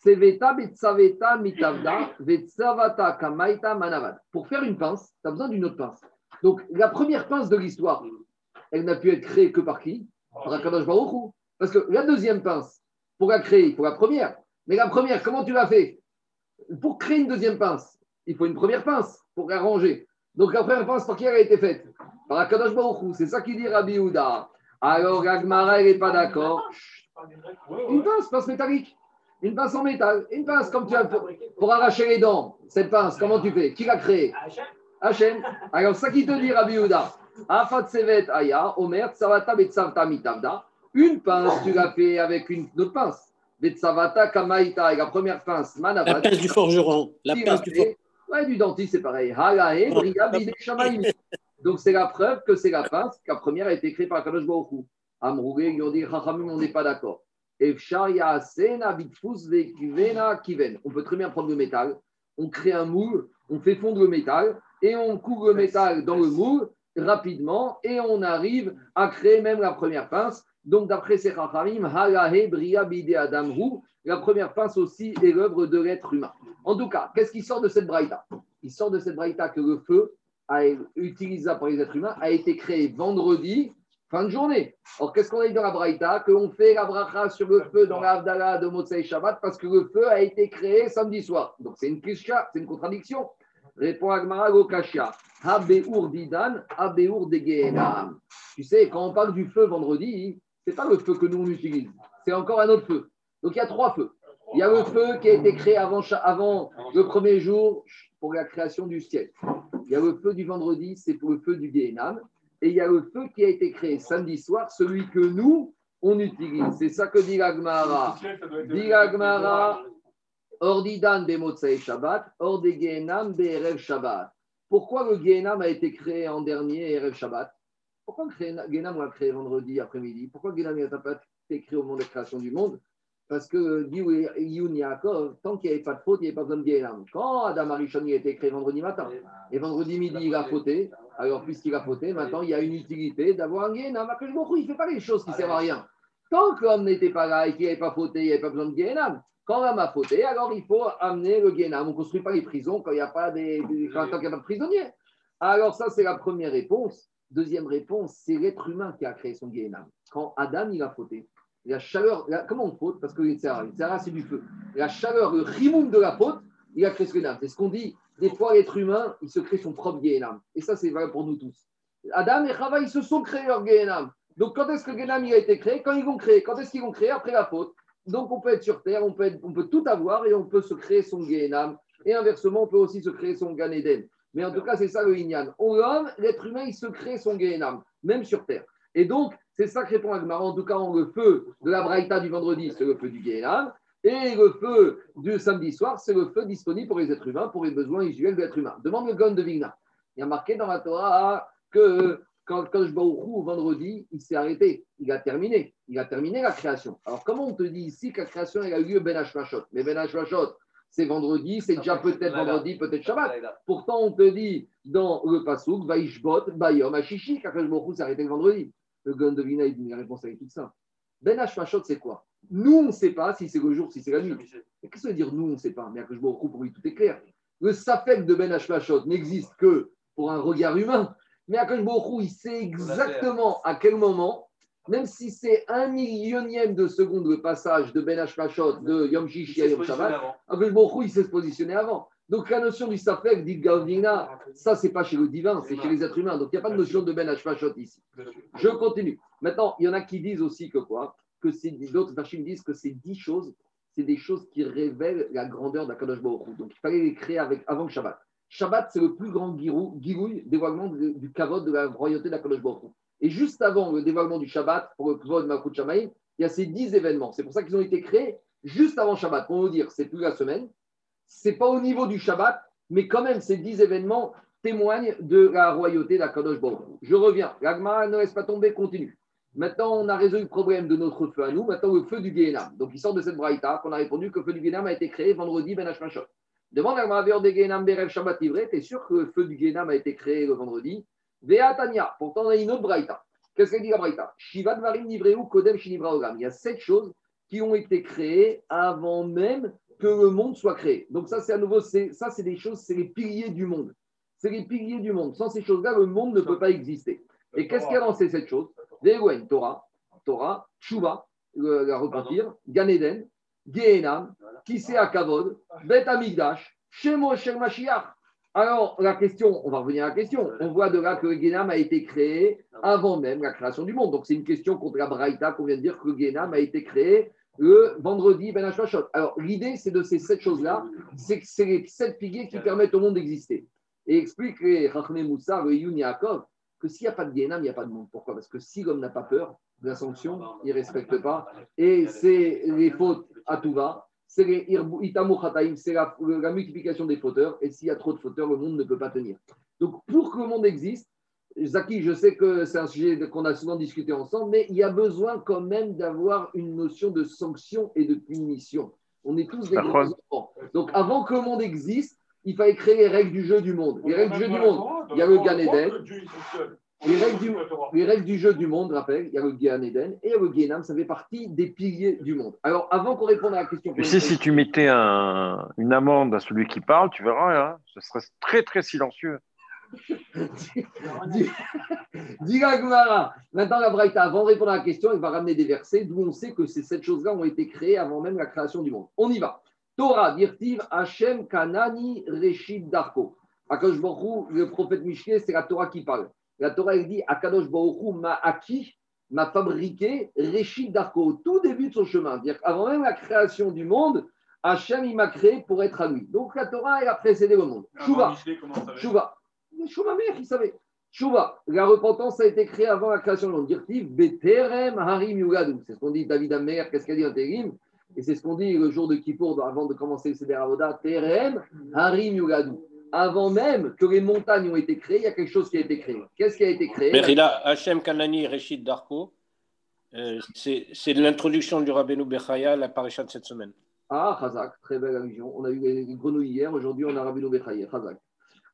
Pour faire une pince, tu as besoin d'une autre pince. Donc la première pince de l'histoire, elle n'a pu être créée que par qui? Par Akadosh Baruch Parce que la deuxième pince, pour la créer, il faut la première. Mais la première, comment tu l'as fait Pour créer une deuxième pince, il faut une première pince pour la ranger. Donc la première pince, par qui elle a été faite? Par Akadosh Baruch C'est ça qui dit Rabbi Houda. Alors Agmara, elle n'est pas d'accord. Une pince, pince métallique. Une pince en métal. Une pince comme tu as pour, pour arracher les dents. Cette pince, comment tu fais? Qui l'a créée? Hachem. Alors ça qui te dit Rabbi Houda. Aya, Omer, Une pince, tu l'as fait avec une autre pince. Betsavata Kamaita, la première pince, Manavat. La pince du forgeron. La pince du forgeron. Ouais, du dentiste, c'est pareil. Halae, Bria, Donc c'est la preuve que c'est la pince, la première a été créée par Kadosh Baruch Amrougé, ils ont dit, on n'est pas d'accord. On peut très bien prendre le métal, on crée un moule, on fait fondre le métal et on couvre le métal dans le moule rapidement et on arrive à créer même la première pince. Donc, d'après ces Chachamim, la première pince aussi est l'œuvre de l'être humain. En tout cas, qu'est-ce qui sort de cette braïta? Il sort de cette braïta que le feu, utilisé par les êtres humains, a été créé vendredi, fin de journée. Alors, qu'est-ce qu'on a dit dans la braïta? Qu'on fait la bracha sur le feu dans la de Motsei Shabbat parce que le feu a été créé samedi soir. Donc, c'est une kisha, c'est une contradiction. Répond Agmara Gokasha. Habeur didan, habeur Tu sais, quand on parle du feu vendredi, Ce n'est pas le feu que nous on utilise, c'est encore un autre feu. Donc il y a trois feux. Il y a le feu qui a été créé avant le premier jour pour la création du ciel. Il y a le feu du vendredi, c'est pour le feu du Guéhenam. Et il y a le feu qui a été créé samedi soir, celui que nous, on utilise. C'est ça que dit l'Agmara. Dit l'Agmara, Ordidan Bemotsai Shabbat, Orde Gehenam Be'erev Shabbat. Pourquoi le Gehenam a été créé en dernier Erev Shabbat? Pourquoi le Gehenam l'a créé vendredi après-midi? Pourquoi le n'a pas été créé au moment de la création du monde? Parce que Yun Yaakov, tant qu'il n'y avait pas de faute, il n'y avait pas besoin de Guélam. Quand Adam Arishon a été créé vendredi matin, et vendredi midi, il a fauté, alors puisqu'il a fauté, maintenant il y a une utilité d'avoir un Guélam. il ne fait pas les choses qui ne servent à rien. Tant que l'homme n'était pas là et qu'il n'y avait pas fauté, il n'y avait pas besoin de Guélam. Quand l'homme a fauté, alors il faut amener le Guélam. On ne construit pas les prisons quand il n'y a pas des, quand il a pas de prisonniers. Alors ça, c'est la première réponse. Deuxième réponse, c'est l'être humain qui a créé son Guélam. Quand Adam, il a fauté, la chaleur, comment on faute Parce que l'Itzara, c'est du feu. La chaleur, le rimoum de la faute, il a créé ce Guénam. C'est ce qu'on dit. Des fois, l'être humain, il se crée son propre Guénam. Et ça, c'est vrai pour nous tous. Adam et Chava, ils se sont créés leur Guénam. Donc, quand est-ce que le il a été créé? Quand ils l'ont créé. Quand est-ce qu'ils l'ont créé Après la faute. Donc, on peut être sur Terre, on peut, on peut tout avoir et on peut se créer son Guénam. Et inversement, on peut aussi se créer son Gan Mais en tout cas, c'est ça le Inyan. L'homme, l'être humain, il se crée son Guénam, même sur Terre. Et donc, c'est ça que répond Agmar. En tout cas, le feu de la Braïta du vendredi, c'est le feu du Guéhenam. Et le feu du samedi soir, c'est le feu disponible pour les êtres humains, pour les besoins usuels de l'être humain. Demande le Gon de Vigna. Il y a marqué dans la Torah que quand, quand je au vendredi, il s'est arrêté. Il a terminé. Il a terminé la création. Alors, comment on te dit ici que la création elle a eu lieu Ben Hashmashot? Mais Ben Hashmashot, c'est vendredi, c'est déjà peut-être vendredi, peut-être Shabbat. Pourtant, on te dit dans le Pasuk, Vaishbot, Bayom, Ashishi, quand je s'est arrêté le vendredi. Le Gon de Vigna, il dit la réponse avec tout ça. Ben Hashmashot, c'est quoi? Nous, on ne sait pas si c'est le jour, si c'est la nuit. Qu'est-ce que ça veut dire nous, on ne sait pas? Mais je pour lui, tout est clair. Le Safek de Ben Hashmashot n'existe que pour un regard humain. Mais Akash il sait exactement à quel moment, même si c'est un millionième de seconde le passage de Ben Hashmashot de Yom Shishi à Yom Shabbat, Akash il sait se positionner avant. Donc la notion du Safek, dit Gavina, ça c'est pas chez le divin, c'est chez les êtres humains. Donc il n'y a pas de notion de Ben Hashmashot ici. Je continue. Maintenant, il y en a qui disent aussi que quoi? Que c'est d'autres machines disent que ces dix choses, c'est des choses qui révèlent la grandeur d'Akadosh Baruch Donc il fallait les créer avec, avant le Shabbat. Shabbat, c'est le plus grand girouille, dévoilement du kavod de la royauté d'Akadosh Baruch Et juste avant le dévoilement du Shabbat, pour le kavod Makut Shamaï, il y a ces dix événements. C'est pour ça qu'ils ont été créés juste avant Shabbat. Pour nous dire, c'est plus la semaine, c'est pas au niveau du Shabbat, mais quand même, ces dix événements témoignent de la royauté d'Akadosh Baruch Je reviens. L'Agma ne laisse pas tomber, continue. Maintenant, on a résolu le problème de notre feu à nous. Maintenant, le feu du Guénam. Donc, il sort de cette braïta qu'on a répondu que le feu du Guénam a été créé vendredi Ben Hashmashot. Demande l'Agma de Guénam Berev Shabbat Ivre. T'es sûr que le feu du Guénam a été créé le vendredi? Vea Tanya. Pourtant, on a une autre braïta. Qu'est-ce qu'elle dit la braïta? Shivat Varim Nivreu Kodem Shinivra Il y a sept choses qui ont été créées avant même que le monde soit créé. Donc ça, c'est à nouveau, ça, c'est des choses, c'est les piliers du monde. C'est les piliers du monde. Sans ces choses-là, le monde ne peut pas exister. Et qu'est-ce qui a lancé cette chose Ve'wen, Torah, Torah, Tshuva, la repentir, Gan Eden, Gehenam, Kisei Akavod, Bet Amigdash, Shemo Mashiach. Alors, la question, on va revenir à la question. On voit de là que le Gehenam a été créé avant même la création du monde. Donc, c'est une question contre la Braïta qu'on vient de dire que le Gehenam a été créé le vendredi Ben Hashmashot. Alors, l'idée, c'est de ces sept choses-là, c'est que c'est les sept piliers qui permettent au monde d'exister. Et explique les Rachme Moussa, le Yun Yaakov, que s'il n'y a pas de Guénam, il n'y a pas de monde. Pourquoi? Parce que si l'homme n'a pas peur de la sanction, il ne respecte pas. Et c'est les fautes à tout va. C'est les c'est la multiplication des fauteurs. Et s'il y a trop de fauteurs, le monde ne peut pas tenir. Donc, pour que le monde existe, Zaki, je sais que c'est un sujet qu'on a souvent discuté ensemble, mais il y a besoin quand même d'avoir une notion de sanction et de punition. On est tous des enfants. Donc, avant que le monde existe, il fallait créer les règles du jeu du monde. Les règles du jeu du monde, il y a le Gan Eden. Les règles, du, les règles du jeu du monde, rappelle, il y a le Gan Eden et le Guénam, ça fait partie des piliers du monde. Alors, avant qu'on réponde à la question. Tu sais, si tu mettais une amende à celui qui parle, tu verras, hein, ce serait très, très silencieux. Gmara. Maintenant, la Braïta, avant de répondre à la question, il va ramener des versets d'où on sait que ces sept choses-là ont été créées avant même la création du monde. On y va. Torah, Dirtiv, Hachem, Kanani, Reshid, Darko. Akadosh Baruch le prophète Michel, c'est la Torah qui parle. La Torah, elle dit Akadosh Baruch Ma'aki, m'a fabriqué Réchid Darko, au tout début de son chemin. dire avant même la création du monde, Hachem, il m'a créé pour être à lui. Donc la Torah, elle a précédé le monde. Chouva. Chouva. Mère, il savait. Chouva. La repentance a été créée avant la création monde. Dirtiv, Beterem Harim Yugadou. C'est ce qu'on dit David Amer, qu'est-ce qu'il a dit en Térim Et c'est ce qu'on dit le jour de Kippour, avant de commencer le Seder Avoda, Terem Harim Yugadou avant même que les montagnes ont été créées, il y a quelque chose qui a été créé. Qu'est-ce qui a été créé? Berila, Hachem Kanani Reshid Darko, euh, c'est l'introduction du Rabbeinu Bechaya à la paracha de cette semaine. Ah, Khazak, très belle allusion. On a eu les grenouilles hier, aujourd'hui on a Rabbeinu Bechaya, Khazak.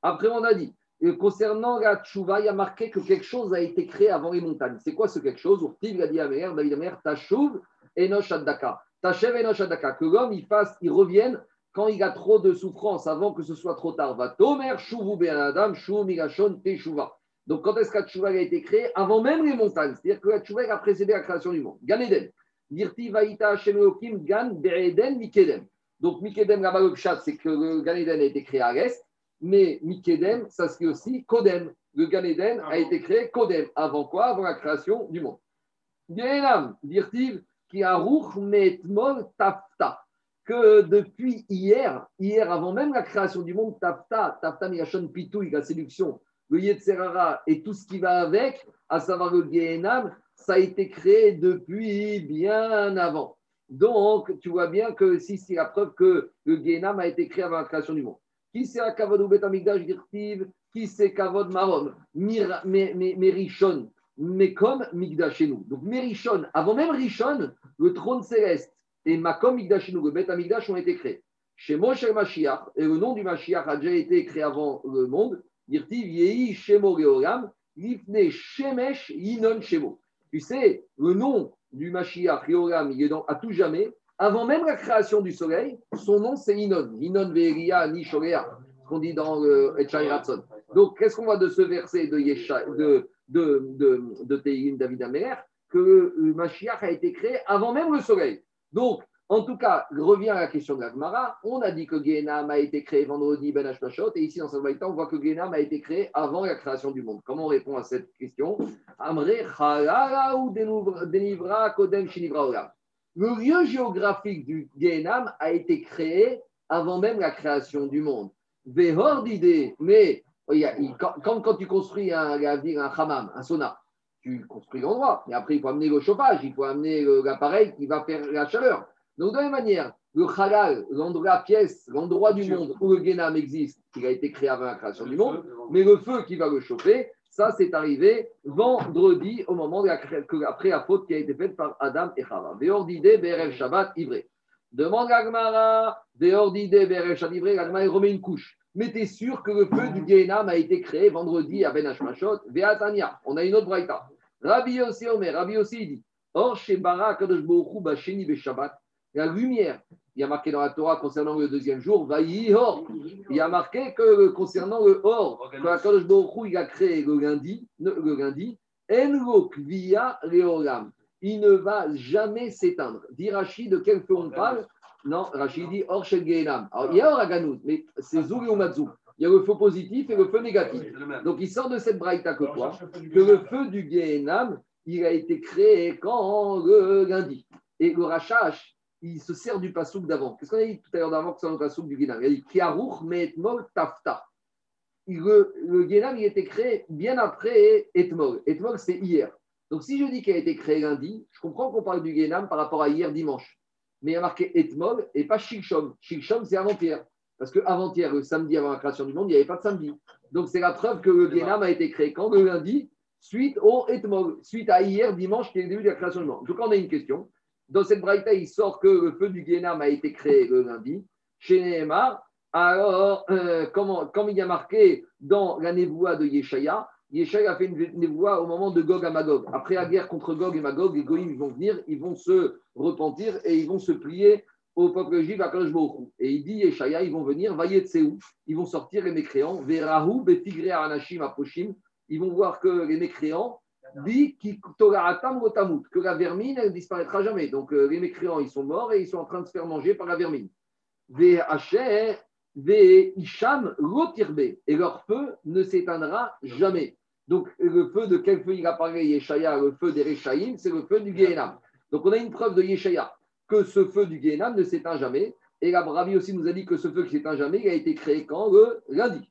Après, on a dit, euh, concernant la tchouva, il a marqué que quelque chose a été créé avant les montagnes. C'est quoi ce quelque chose? Urtiv a dit à David Amer, Tachouv Enosh Addaka. Tachev Enosh Addaka. Que l'homme, il fasse, il revienne quand il a trop de souffrance, avant que ce soit trop tard, va Tomer, Shuvu Adam, Shuv Migashon, Teshuva. Donc, quand est-ce que la Tchouva a été créée? Avant même les montagnes. C'est-à-dire que la Tchouva a précédé la création du monde. Gan Eden. Dirti Vaïta Hashem Gan Be'eden Mikedem. Donc, Mikedem, là-bas, c'est que le Gan Eden a été créé à l'est. Mais Mikedem, ça c'est aussi Kodem. Le Gan Eden a été créé Kodem. Avant quoi? Avant la création du monde. Genam, Dirtiv, qui a Metmol Tafta que depuis hier, hier avant même la création du monde, Tafta, Tafta Miyashon Pitouille, la séduction, le Yetzerara et tout ce qui va avec, à savoir le Gehenam, ça a été créé depuis bien avant. Donc, tu vois bien que si c'est la preuve que le Gehenam a été créé avant la création du monde. Qui c'est Kavod ou Betamigdash Dirtiv? Qui c'est Kavod Marom Merichon Mekom Migdashenu. Donc, Merichon, avant même Rishon, le trône céleste et Makom Migdashinu, le Bet Amigdash ont été créés. Chez Moshe Mashiach, et le nom du Mashiach a déjà été créé avant le monde, Dirtiv Yehi Shemo Georam, Lifne Shemesh Yinon Shemo. Tu sais, le nom du Mashiach Georam, il est dans, à tout jamais. Avant même la création du soleil, son nom c'est Inon. Inon Veria Ni Shorea, ce qu'on dit dans le Echai Ratson. Donc, qu'est-ce qu'on voit de ce verset de, Yesha, de, de, David Amer Que le Mashiach a été créé avant même le soleil? Donc, en tout cas, revient à la question de la. On a dit que Gehenam a été créé vendredi Ben Hashmashot, et ici dans ce on voit que Gehenam a été créé avant la création du monde. Comment on répond à cette question? Ou Kodem Le lieu géographique du Gehenam a été créé avant même la création du monde. Vehor d'idée, mais quand, quand, tu construis un, un hammam, un sauna, tu construis l'endroit. Mais après, il faut amener le chauffage, il faut amener l'appareil qui va faire la chaleur. Donc, de la même manière, le halal, l'endroit, la pièce, l'endroit du monde où le Genam existe, il a été créé avant la création du monde, mais le feu qui va le chauffer, ça, c'est arrivé vendredi, au moment de la, après la faute qui a été faite par Adam et Chava. Veordide, BRF Shabbat, ivré. Demande Gagmara, Veordide, BRF Shabbat, ivré, Gagmara, il remet une couche. Mais tu es sûr que le feu du Gehenam a été créé vendredi à Ben Hashmashot, Veatania. On a une autre braïta. Rabbi Yossi Omer, Rabbi Yossi dit Or, chez Bara, Kadosh Basheni Beshabbat, la lumière, il y a marqué dans la Torah concernant le deuxième jour. Il y a marqué que concernant le Or, que Kadosh Baruch il a créé le lundi, le lundi. Il ne va jamais s'éteindre. Dit Rachid, de quel feu on parle? Non, Rachid dit Or Shel. Alors, il y a Or Aganout, mais c'est Zoul et Matzou il y a le feu positif et le feu négatif. Donc il sort de cette braïta que quoi Que le feu du Gehenam, il a été créé quand? Le lundi. Et le Rachash, il se sert du pasouk d'avant. Qu'est-ce qu'on a dit tout à l'heure d'avant que c'est le pasouk du Gehenam Il a dit Kiaruch Metmol Tafta. Le, le il a été créé bien après Etmol. Etmol, c'est hier. Donc si je dis qu'il a été créé lundi, je comprends qu'on parle du Gehenam par rapport à hier dimanche. Mais il y a marqué Etmol et pas Shilshom. Shilshom, c'est avant-hier. Parce qu'avant-hier, le samedi avant la création du monde, il n'y avait pas de samedi. Donc c'est la preuve que le Guénam a été créé quand? Le lundi, suite au Etmog, suite à hier, dimanche, qui est le début de la création du monde. Donc on a une question. Dans cette braïta, il sort que le feu du Guénam a été créé le lundi. Chez Nehemar, alors, euh, comment, comme il y a marqué dans la névoie de Yeshaya, Yeshaya a fait une névoie au moment de Gog à Magog. Après la guerre contre Gog et Magog, les Goïms vont venir, ils vont se repentir et ils vont se plier au peuple juif à Kadosh Et il dit, Yeshaya, ils vont venir, Vayetseou, ils vont sortir les mécréants, Verahu, Betigre Anashim Aposhim, ils vont voir que les mécréants, dit que la vermine, ne disparaîtra jamais. Donc euh, les mécréants, ils sont morts et ils sont en train de se faire manger par la vermine. Et leur feu ne s'éteindra jamais. Donc, le feu de quel feu il a parlé Yeshaya Le feu des Rechaïm, c'est le feu du Gehenam. Donc, on a une preuve de Yeshaya que ce feu du Gehenam ne s'éteint jamais. Et la Bravi aussi nous a dit que ce feu qui s'éteint jamais, il a été créé quand Le lundi.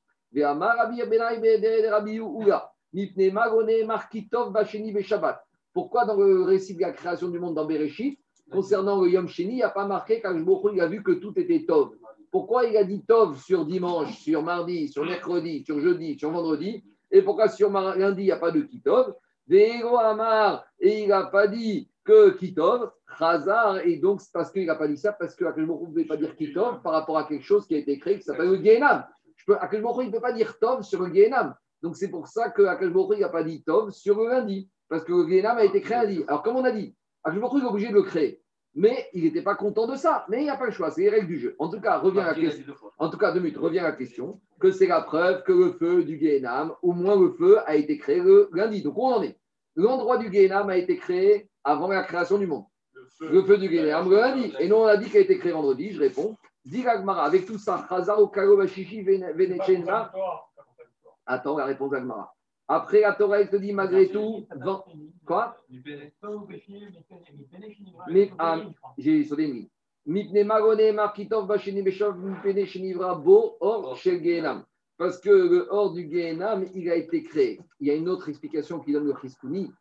Pourquoi dans le récit de la création du monde dans Bereshit, concernant le Yom Sheni, il n'y a pas marqué qu'Ajbochou, il a vu que tout était Tov Pourquoi il a dit Tov sur dimanche, sur mardi, sur mercredi, sur jeudi, sur vendredi Et pourquoi sur lundi, il n'y a pas de Kitov? Amar, et il n'a pas dit que Kitov, Khazar, et donc c'est parce qu'il n'a pas dit ça, parce que ne pouvait pas dire Kitov par rapport à quelque chose qui a été créé qui s'appelle le Gehenam. Akashbokhu, il ne peut pas dire Tov sur le Gehenam. Donc c'est pour ça que Akashbokhu, il n'a pas dit Tov sur le lundi, parce que le Gehenam a été créé lundi. Alors comme on a dit, Akashbokhu est obligé de le créer. Mais il n'était pas content de ça. Mais il n'y a pas le choix, c'est les règles du jeu. En tout cas, revient la question. En tout cas, deux minutes, revient la question que c'est la preuve que le feu du Gehenam, au moins le feu, a été créé le lundi. Donc on en est? L'endroit du Gehenam a été créé avant la création du monde. Le feu, du Gehenam le lundi. Et nous, on a dit qu'il a été créé vendredi. Je réponds. Dis avec tout ça, Khazar ou Bashishi Attends, la réponse d'Agmara. Après, la Torah, elle te dit malgré tout. Quoi ah, J'ai sauté une ligne. Parce que le hors du Gehenam, il a été créé. Il y a une autre explication qui donne le Chiskouni.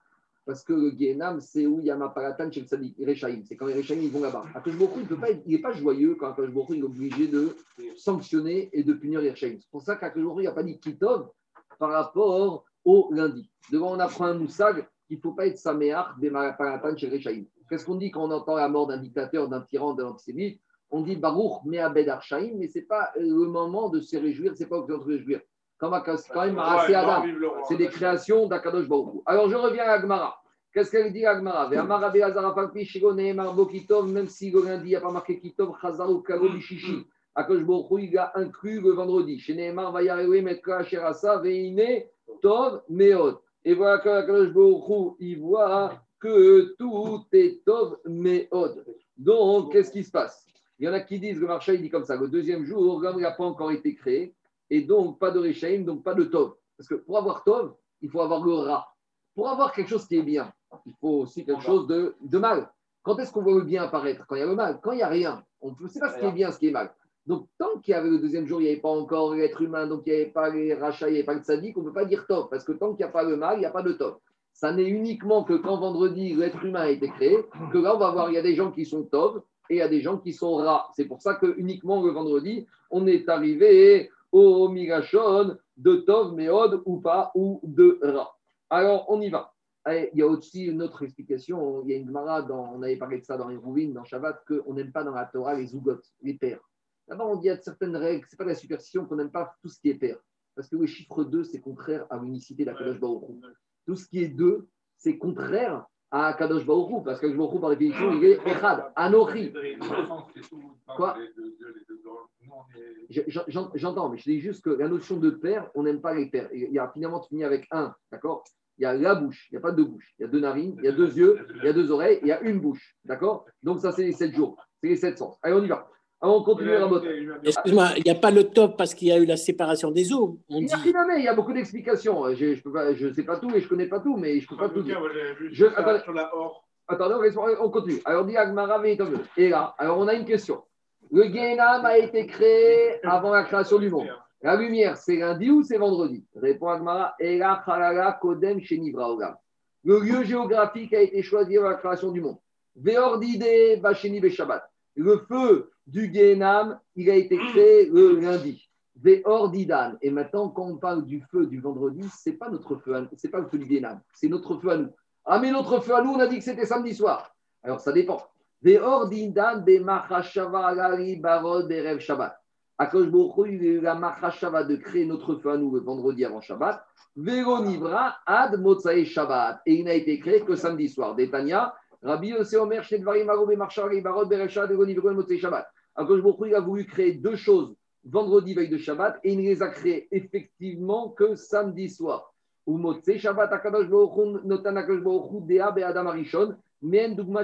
Parce que le Gehenam, c'est où il y a Mapalatan chez le Rechaim. C'est quand les Rechaim ils vont là-bas. il n'est pas joyeux quand Akash il est obligé de sanctionner et de punir les. C'est pour ça qu'Akash il n'a pas dit Kitov par rapport au lundi. Devant, on apprend un moussag qu'il ne faut pas être saméach des Mapalatan chez Rechaim. Qu'est-ce qu'on dit quand on entend la mort d'un dictateur, d'un tyran, d'un antisémite? On dit Baruch Me'abed Archaim, mais ce n'est pas le moment de se réjouir, ce n'est pas au de se réjouir. C'est des créations d'Akadosh Baruch Alors je reviens à Agmara. Qu'est-ce qu'elle dit Agmara? Même si le lundi, il n'y a pas marqué Kitov, Chazarou, Kalo, Bishishi. Akadosh Baruch il a inclus le vendredi. Chez Nehemar, Vayarewe, Metka, Sherasa, Veine, Tov, Meod. Et voilà qu'Akadosh Baruch il voit que tout est Tov, Meod. Donc, qu'est-ce qui se passe? Il y en a qui disent, le marché, il dit comme ça, le deuxième jour, l'homme n'a pas encore été créé et donc pas de Rechaim, donc pas de Tov. Parce que pour avoir Tov, il faut avoir le Ra. Pour avoir quelque chose qui est bien, il faut aussi quelque chose de, de mal. Quand est-ce qu'on voit le bien apparaître Quand il y a le mal. Quand il n'y a rien, on ne sait pas ce qui est bien, ce qui est mal. Donc, tant qu'il y avait le deuxième jour, il n'y avait pas encore l'être humain, donc il n'y avait pas les rachats, il n'y avait pas le sadique, on ne peut pas dire Tov. Parce que tant qu'il n'y a pas le mal, il n'y a pas de Tov. Ça n'est uniquement que quand vendredi, l'être humain a été créé, que là, on va voir, il y a des gens qui sont Tov et il y a des gens qui sont rats. C'est pour ça que uniquement le vendredi, on est arrivé au Migashon de Tov, Meod ou pas, ou de Ra. Alors, on y va. il y a aussi une autre explication. Il y a une Gemara, on avait parlé de ça dans les Rouvines, dans Shabbat, qu'on n'aime pas dans la Torah les Zougot, les pères. D'abord, on dit a certaines règles, ce n'est pas la superstition qu'on n'aime pas tout ce qui est père. Parce que le chiffre 2, c'est contraire à l'unicité d'Akadosh Baruch Tout ce qui est 2, c'est contraire à Kadosh Baruch parce que Kadosh Baruch par définition, il est Echad, Anochi. Quoi J'entends, mais je dis juste que la notion de père, on n'aime pas les pères. Il y a finalement fini avec un, d'accord? Il y a la bouche, il n'y a pas deux bouches. Il y a deux narines, il y a deux yeux, il y a deux oreilles, il y a une bouche, d'accord? Donc ça, c'est les sept jours, c'est les sept sens. Allez, on y va. Alors, on continue la Excuse-moi, il n'y a pas le top parce qu'il y a eu la séparation des eaux. il, y a, il y a beaucoup d'explications. Je ne sais pas tout et je ne connais pas tout, mais je ne peux pas tout dire. Je, attendez, sur la or. Attendez, on continue. Alors, dit Agmara, et là, alors on a une question. Le Gehenam a été créé avant la création du monde. La lumière, c'est lundi ou c'est vendredi? Répond Agmara, Ela Chalala Kodem Le lieu géographique a été choisi avant la création du monde. Veordide Beshabbat. Le feu du Gehenam, il a été créé le lundi. Veordidan. Et maintenant, quand on parle du feu du vendredi, ce n'est pas notre feu, c'est pas le feu du Gehenam, c'est notre feu à nous. Ah, mais notre feu à nous, on a dit que c'était samedi soir. Alors, ça dépend. Veordidan Bemachashava Alari Barod Erev Shabbat. Akosh il a eu la de créer notre feu à nous le vendredi avant Shabbat. Véronivra ad Motsae Shabbat. Et il n'a été créé que samedi soir. Détania, Rabbi Yosef Omer, Shnedvarim, Arobe, Marshari, Barod, Berecha, Degoni, Vegon, Motsei Shabbat. Akash il a voulu créer deux choses vendredi, veille de Shabbat, et il ne les a créées effectivement que samedi soir. Ou Shabbat, Akadosh Baruch Notan Baruch Dea, Be'adam Arishon,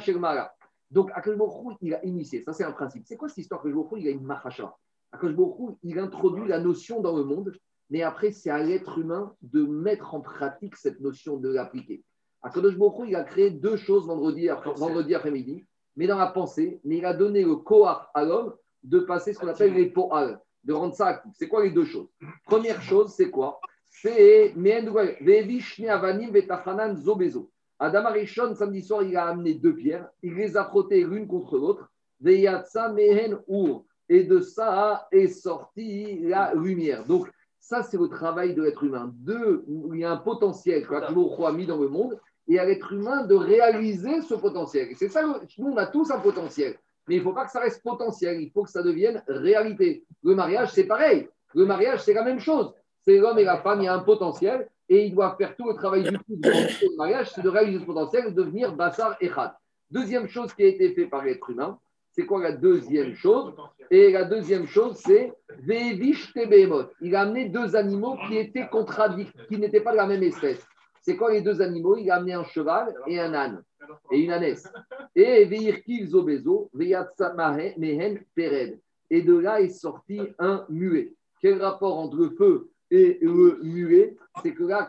Shermara. Donc Akash Baruch il a initié, ça c'est un principe. C'est quoi cette histoire? Que Baruch il a une machacha Akash Baruch il introduit la notion dans le monde Mais après, c'est à l'être humain de mettre en pratique cette notion de l'appliquer. Akadosh Baruch il a créé deux choses vendredi, vendredi après-midi, mais dans la pensée, mais il a donné le koar à l'homme de passer ce qu'on appelle les po'al, de rendre ça actif. C'est quoi les deux choses? Première chose, c'est quoi? C'est Adam Arishon, samedi soir, il a amené deux pierres, il les a frottées l'une contre l'autre, et de ça est sortie la lumière. Donc, ça, c'est le travail de l'être humain. Deux, il y a un potentiel que a mis dans le monde, et à l'être humain de réaliser ce potentiel. C'est ça, nous, on a tous un potentiel. Mais il ne faut pas que ça reste potentiel, il faut que ça devienne réalité. Le mariage, c'est pareil. Le mariage, c'est la même chose. C'est l'homme et la femme, il y a un potentiel, et ils doivent faire tout le travail du coup le mariage, c'est de réaliser ce potentiel devenir Bassar Echad. Deuxième chose qui a été faite par l'être humain, c'est quoi la deuxième chose? Et la deuxième chose, c'est Vevish Tebehemot. Il a amené deux animaux qui étaient contradictoires, qui n'étaient pas de la même espèce. C'est quoi les deux animaux Il a amené un cheval et un âne, et une ânesse. Et Veirkil Zobezo, Veyatsa Mehen Pered. Et de là est sorti un muet. Quel rapport entre le feu et le muet? C'est que là,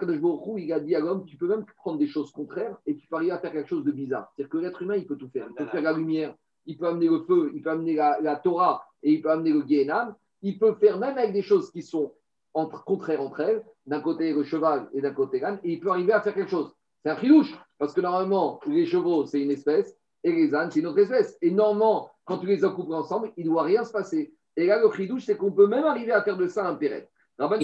il a dit à l'homme, tu peux même prendre des choses contraires et tu peux arriver à faire quelque chose de bizarre. C'est-à-dire que l'être humain, il peut tout faire. Il peut faire la lumière, il peut amener le feu, il peut amener la, Torah et il peut amener le Guénam. Il peut faire même avec des choses qui sont entre, contraires entre elles, d'un côté le cheval et d'un côté l'âne, et il peut arriver à faire quelque chose. C'est un filouche, parce que normalement, les chevaux, c'est une espèce, et les ânes, c'est une autre espèce. Et normalement, quand tu les as couplés ensemble, il ne doit rien se passer. Et là, le chidouche, c'est qu'on peut même arriver à faire de ça un péret.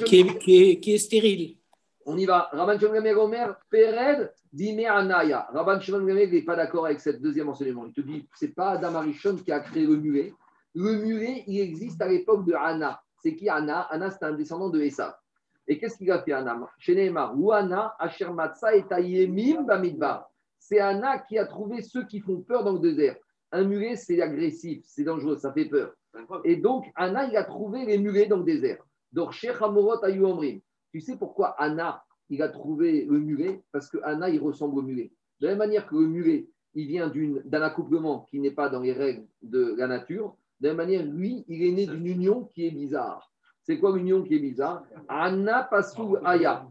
Qui est, qui, est, stérile. On y va. Rabban Shimon Omer, Pered, Dime Anaya. Rabban Shimon n'est pas d'accord avec ce deuxième enseignement. Il te dit, c'est pas Adam Arishon qui a créé le muet. Le muet, il existe à l'époque de Anna. C'est qui Anna? Anna, c'est un descendant de Esa. Et qu'est-ce qu'il a fait Anna? Chez Neymar, ou Anna, Asher Matsa et Tayemim Bamidbar. C'est Anna qui a trouvé ceux qui font peur dans le désert. Un muet, c'est agressif, c'est dangereux, ça fait peur. Et donc, Anna, il a trouvé les mulets dans le désert. Donc, Sheikh Hamorot Omrim. Tu sais pourquoi Anna, il a trouvé le mulet Parce que Anna, il ressemble au mulet. De la même manière que le mulet, il vient d'un accouplement qui n'est pas dans les règles de la nature, de la même manière, lui, il est né d'une union qui est bizarre. C'est quoi l'union qui est bizarre? Anna Pasou Aya.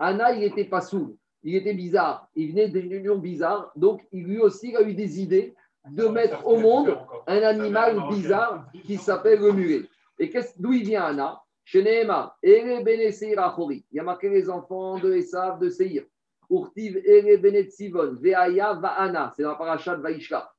Anna, il était Pasou. Il était bizarre. Il venait d'une union bizarre. Donc, lui aussi, il a eu des idées de mettre au monde un animal bizarre qui s'appelle le mulet. Et d'où il vient Anna? Chez Nehema, Ere Il y a marqué les enfants de Esav, de Seir. Urtiv Ere Benet Sivon, Veaya Vaana. C'est dans la paracha de Vaishka.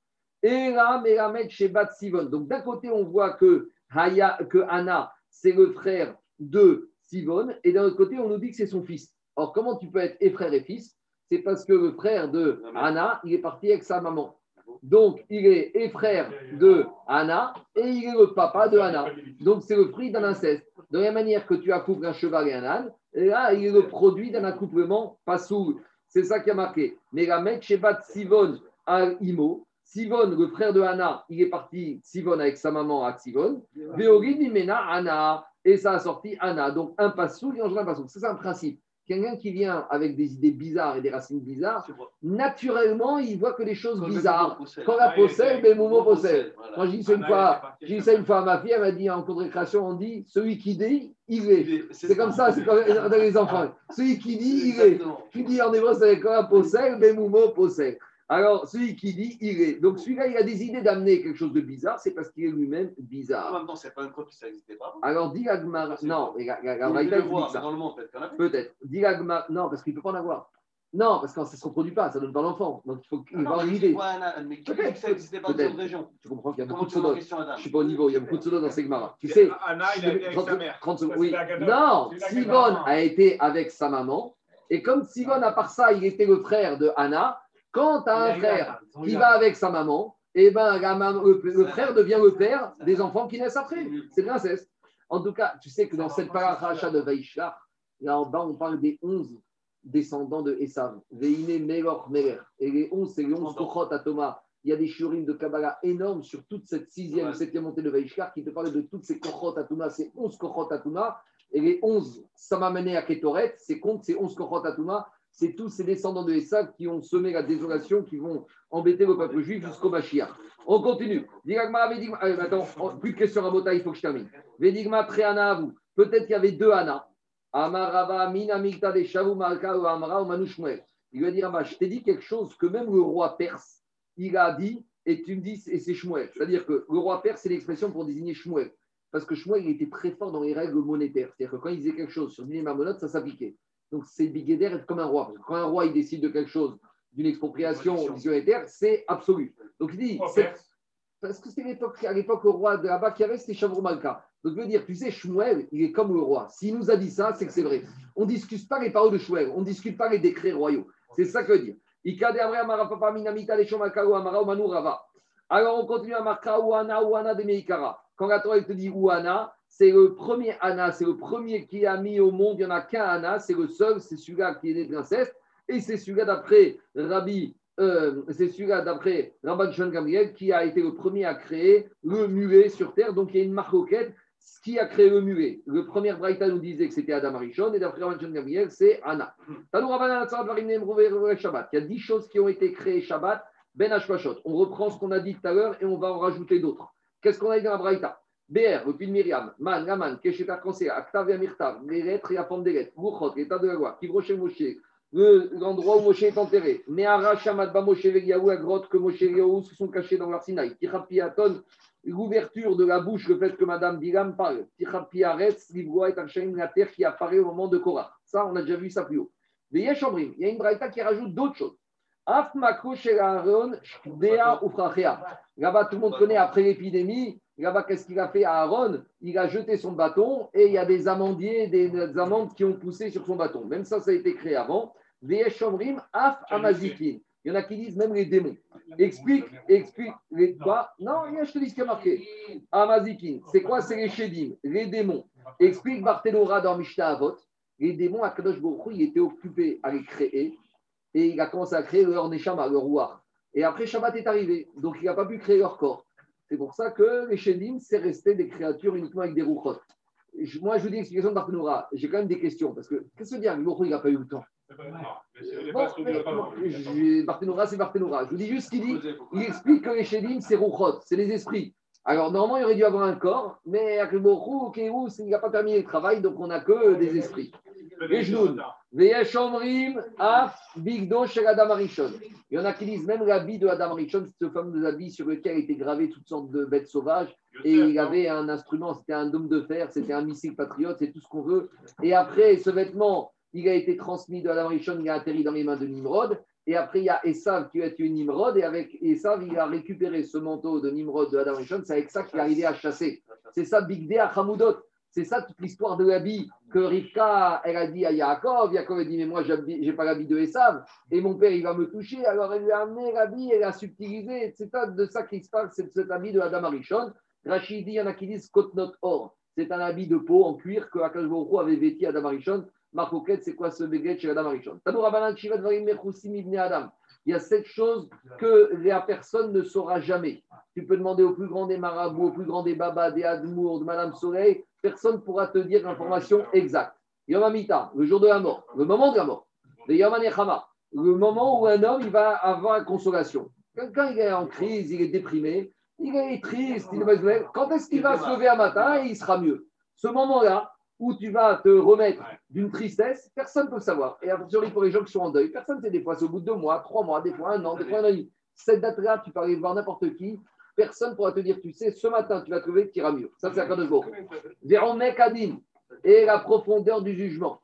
Era Meramet Shebat Sivon. Donc d'un côté, on voit que, Haya, que Anna, c'est le frère de Sivon. Et d'un autre côté, on nous dit que c'est son fils. Alors comment tu peux être et frère et fils? C'est parce que le frère de Anna, il est parti avec sa maman. Donc, il est et frère de Anna et il est le papa de Anna. Donc, c'est le fruit d'un inceste. De la manière que tu accouples un cheval et un âne, et là, il est le produit d'un accouplement pas sourd. C'est ça qui a marqué. Mais la Shebat Sivon al Imo, Sivon, le frère de Anna, il est parti, Sivon avec sa maman à Sivon. Anna. Et ça a sorti Anna. Donc, un passou, il engendre un passou. C'est ça un principe quelqu'un qui vient avec des idées bizarres et des racines bizarres, naturellement, il voit que des choses bizarres. Quand la possède, mais Momo possède. Moi, je dis ça une fois, j'ai ça une fois à ma fille, elle m'a dit en cours de récréation, on dit celui qui dit, il est. C'est comme ça, c'est comme dans les enfants. Celui qui dit, il est. Tu dis en hébreu, c'est quand la possède, mais Momo possède. Alors, celui qui dit, il est. Donc, celui-là, il a des idées d'amener quelque chose de bizarre, c'est parce qu'il est lui-même bizarre. En même temps, c'est pas une preuve que ça n'existait pas. Alors, dit Agmar. Non, Peut-être. Dit Agmar. Non, parce qu'il ne peut pas en avoir. Non, parce que ça ne se reproduit pas, ça ne donne pas l'enfant. Donc, il faut qu'il va arriver. Mais qui dit que ça n'existait pas dans une région Tu comprends qu'il y a beaucoup de sodos. Je ne suis pas au niveau, il y a beaucoup de sodos dans Segmara. Tu sais. Anna, il a été avec sa mère. Oui. Non, Sivon a été avec sa maman. Et comme Sivon, à part ça, il était le frère de Anna, quand tu as un frère qui va avec sa maman, eh ben, le, frère devient le père des enfants qui naissent après. C'est l'inceste. En tout cas, tu sais que dans cette paracha de Vaishlar, là en bas, on parle des 11 descendants de Esav. Veine Melor Meler. Et les 11, c'est les 11 Kochot à Thomas. Il y a des shiurim de Kabbalah énormes sur toute cette sixième, septième montée de Vaishlar qui te parlent de toutes ces Kochot à Thomas, ces 11 Kochot à Thomas. Et les 11 ça m'a mené à Ketoret, c'est compte ces 11 Kochot à Thomas c'est tous ces descendants de Esav qui ont semé la désolation, qui vont embêter le peuple juif jusqu'au Mashiach. On continue. Euh, attends, plus de questions à Bota, il faut que je termine. Védigma Préana à vous. Peut-être qu'il y avait deux Anna. Amarava, Minamikta de Shavu Malka ou Amara ou Manu Shmuel. Il va dire je t'ai dit quelque chose que même le roi perse, il a dit, et tu me dis, et c'est Shmuel. C'est-à-dire que le roi perse, c'est l'expression pour désigner Shmuel. Parce que Shmuel, il était très fort dans les règles monétaires. C'est-à-dire que quand il disait quelque chose sur une marmonnaie, ça s'appliquait. Donc c'est Bigéder être comme un roi. Parce que quand un roi, il décide de quelque chose, d'une expropriation monétaire, c'est absolu. Donc il dit, c'est- parce que c'était l'époque, à l'époque, le roi de là-bas qui avait, c'était Shavrou Malka. Donc, je veux dire, tu sais, Shmuel, il est comme le roi. S'il nous a dit ça, c'est que c'est vrai. On ne discute pas les paroles de Shmuel, on ne discute pas les décrets royaux. C'est ça que veut dire. Alors, on continue à marquer Ouana, Ouana de Meikara. Quand la Torah te dit Ouana, c'est le premier Anna, c'est le premier qui a mis au monde. Il n'y en a qu'un Anna, c'est le seul, c'est celui-là qui est né princesse. Et c'est celui-là d'après Rabbi, euh, c'est celui-là d'après Rabban Shon Gamriel qui a été le premier à créer le muet sur terre. Donc il y a une marcoquette. Qui a créé le muet Le premier Braïta nous disait que c'était Adam Arishon et d'après Rabban Shon Gamriel, c'est Anna. Shabbat. Il y a dix choses qui ont été créées Shabbat. Ben Hashpashot. On reprend ce qu'on a dit tout à l'heure et on va en rajouter d'autres. Qu'est-ce qu'on a dit dans la Braïta? BR, le de Myriam, Man, Raman, Keshet Akonsea, Aktav et Amirtav, les lettres et la forme des lettres, l'état de la loi, Kivroshe Moshe, le- l'endroit où Moshe est enterré, Meara Shamad Moshe Vegiaou, la grotte que Moshe et Yahu se sont cachés dans l'Arsinaï, Tichapiaton, l'ouverture de la bouche, le fait que Madame Bilam parle, Tichapiaretz, Livroa et Archaim, la terre qui apparaît au moment de Korah. Ça, on a déjà vu ça plus haut. Mais Yeshomrim, il y a une braïta qui rajoute d'autres choses. Af Makro Shel Aaron, Dea Ufrachea. Là-bas, tout le monde connaît après l'épidémie. Là-bas, qu'est-ce qu'il a fait à Aaron? Il a jeté son bâton et il y a des amandiers, des, des amandes qui ont poussé sur son bâton. Même ça, ça a été créé avant. Af Amazikin. Il y en a qui disent même les démons. Explique, explique les quoi Non, je te dis ce qui est marqué. Amazikin, c'est quoi? C'est les Shedim, les démons. Explique Barthénora dans Mishnah Avot. Les démons, à Kadosh Baruch il était occupé à les créer et il a commencé à créer leur Neshama, leur roi. Et après, Shabbat est arrivé, donc il n'a pas pu créer leur corps. C'est pour ça que les Shedim, c'est resté des créatures uniquement avec des rouchot. Je- Moi, je vous dis l'explication de Barthénora. J'ai quand même des questions, parce que qu'est-ce que dire Hu, il n'a pas eu le temps? Barthénora, c'est Barthénora. Je vous dis juste ce qu'il dit. Il explique que les Shedim, c'est rouchot, c'est les esprits. Alors, normalement, il aurait dû avoir un corps, mais Hu, Kéhou, il n'a pas terminé le travail, donc on n'a que des esprits. Il y en a qui disent même l'habit de Adam c'est ce fameux habit sur lequel étaient gravées toutes sortes de bêtes sauvages. Et il avait un instrument, c'était un dôme de fer, c'était un missile patriote, c'est tout ce qu'on veut. Et après, ce vêtement, il a été transmis de Adam Arishon, il a atterri dans les mains de Nimrod. Et après, il y a Esav qui a tué Nimrod. Et avec Esav, il a récupéré ce manteau de Nimrod de Adam Arishon. C'est avec ça qu'il est arrivé à chasser. C'est ça, Big à Hamoudot. C'est ça toute l'histoire de l'habit que Rivka, elle a dit à Yaakov. Yaakov a dit, mais moi, je n'ai pas l'habit de Esav. Et mon père, il va me toucher. Alors, elle lui a amené l'habit, elle a subtilisé. C'est ça- de ça qu'il se parle, c'est de cet habit de Adam Arishon. Rachid il y en a qui disent Or. C'est un habit de peau en cuir que Akash avait vêti Adam Arishon. Marcoquette, c'est quoi ce béguet chez Adam Arishon Adam. Il y a cette chose que la personne ne saura jamais. Tu peux demander au plus grand des marabouts, au plus grand des babas, des admours, de Madame Soleil, personne ne pourra te dire l'information exacte. Yom Hamita, le jour de la mort, le moment de la mort. Le le moment où un homme il va avoir consolation. Quelqu'un il est en crise, il est déprimé, il est triste, il est. Quand est-ce qu'il va se lever un matin et il sera mieux? Ce moment-là, où tu vas te remettre d'une tristesse, personne ne peut savoir. Et a fortiori pour les gens qui sont en deuil, personne ne sait des fois, c'est au bout de deux mois, trois mois, des fois un an, des fois un an et demi. Cette date-là, tu peux aller voir n'importe qui, personne ne pourra te dire, tu sais, ce matin, tu vas te lever, tu iras mieux. Ça, c'est à jour. Véron Mekadim et la profondeur du jugement.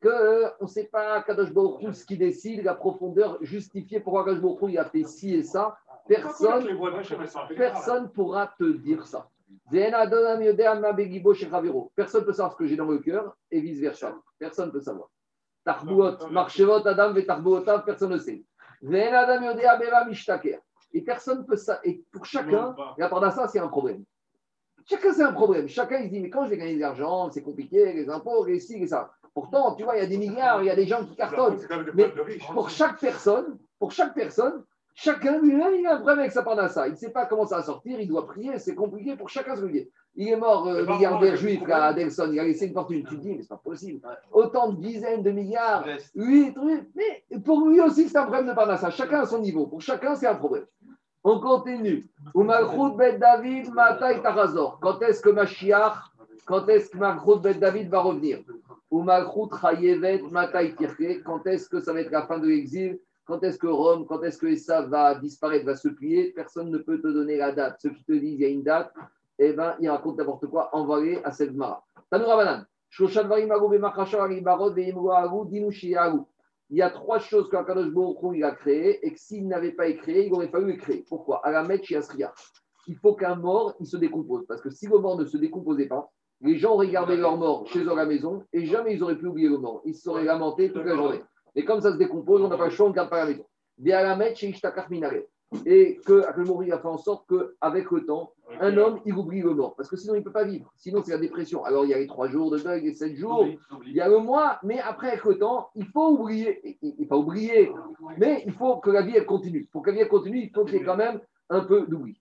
Que euh, on ne sait pas Kadosh Baruch ce qui décide, la profondeur justifiée pourquoi Kadosh Baruch il a fait ci et ça. Personne ne pourra te dire ça. Personne ne peut savoir ce que j'ai dans le cœur et vice-versa. Personne ne peut savoir. Tarbuot, marchevot, Adam, et Tarbuotav, personne ne sait. Et personne ne peut ça. Et pour chacun, et à part ça, c'est un problème. Chacun, c'est un problème. Chacun, il se dit, mais quand je vais gagner de l'argent, c'est compliqué, les impôts, les ci, les ça. Pourtant, tu vois, il y a des milliards, il y a des gens qui cartonnent. Mais pour chaque personne, pour chaque personne, chacun lui-même, il a un problème avec sa parnassa. Il ne sait pas comment ça va sortir, il doit prier, c'est compliqué pour chacun ce qu'il Il est mort, euh, milliardaire juif, là, problème- Adelson, il a laissé une fortune. Tu te dis, mais c'est pas possible. Autant de dizaines de milliards, oui, trucs. Mais pour lui aussi, c'est un problème de parnassa. Chacun à son niveau. Pour chacun, c'est un problème. On continue. Ben David. Quand est-ce que Mashiach quand est-ce que Malchut Bet David va revenir? Quand est-ce que ça va être la fin de l'exil? Quand est-ce que Rome, quand est-ce que Essa va disparaître, va se plier Personne ne peut te donner la date. Ceux qui te disent il y a une date, eh ben, ils racontent n'importe quoi, envoyé à cette Mara. Tanoura Banan. Il y a trois choses que Kadosh a créées et que s'il n'avait pas créé, il aurait fallu les créer. Pourquoi Il faut qu'un mort, il se décompose. Parce que si le mort ne se décomposait pas, les gens regardaient leur mort chez eux à la maison et jamais ils auraient pu oublier le mort. Ils se seraient lamentés toute la journée. Et comme ça se décompose, on n'a pas le choix, on ne garde pas la maison. Et que Akelmori a fait en sorte qu'avec le temps, un homme, il oublie le mort. Parce que sinon, il ne peut pas vivre. Sinon, c'est la dépression. Alors, il y a les trois jours de deuil, les sept jours, il y a le mois, mais après, avec le temps, il faut oublier. Il faut oublier, mais il faut que la vie, elle continue. Pour que la vie, elle continue, il faut qu'il y ait quand même un peu d'oubli.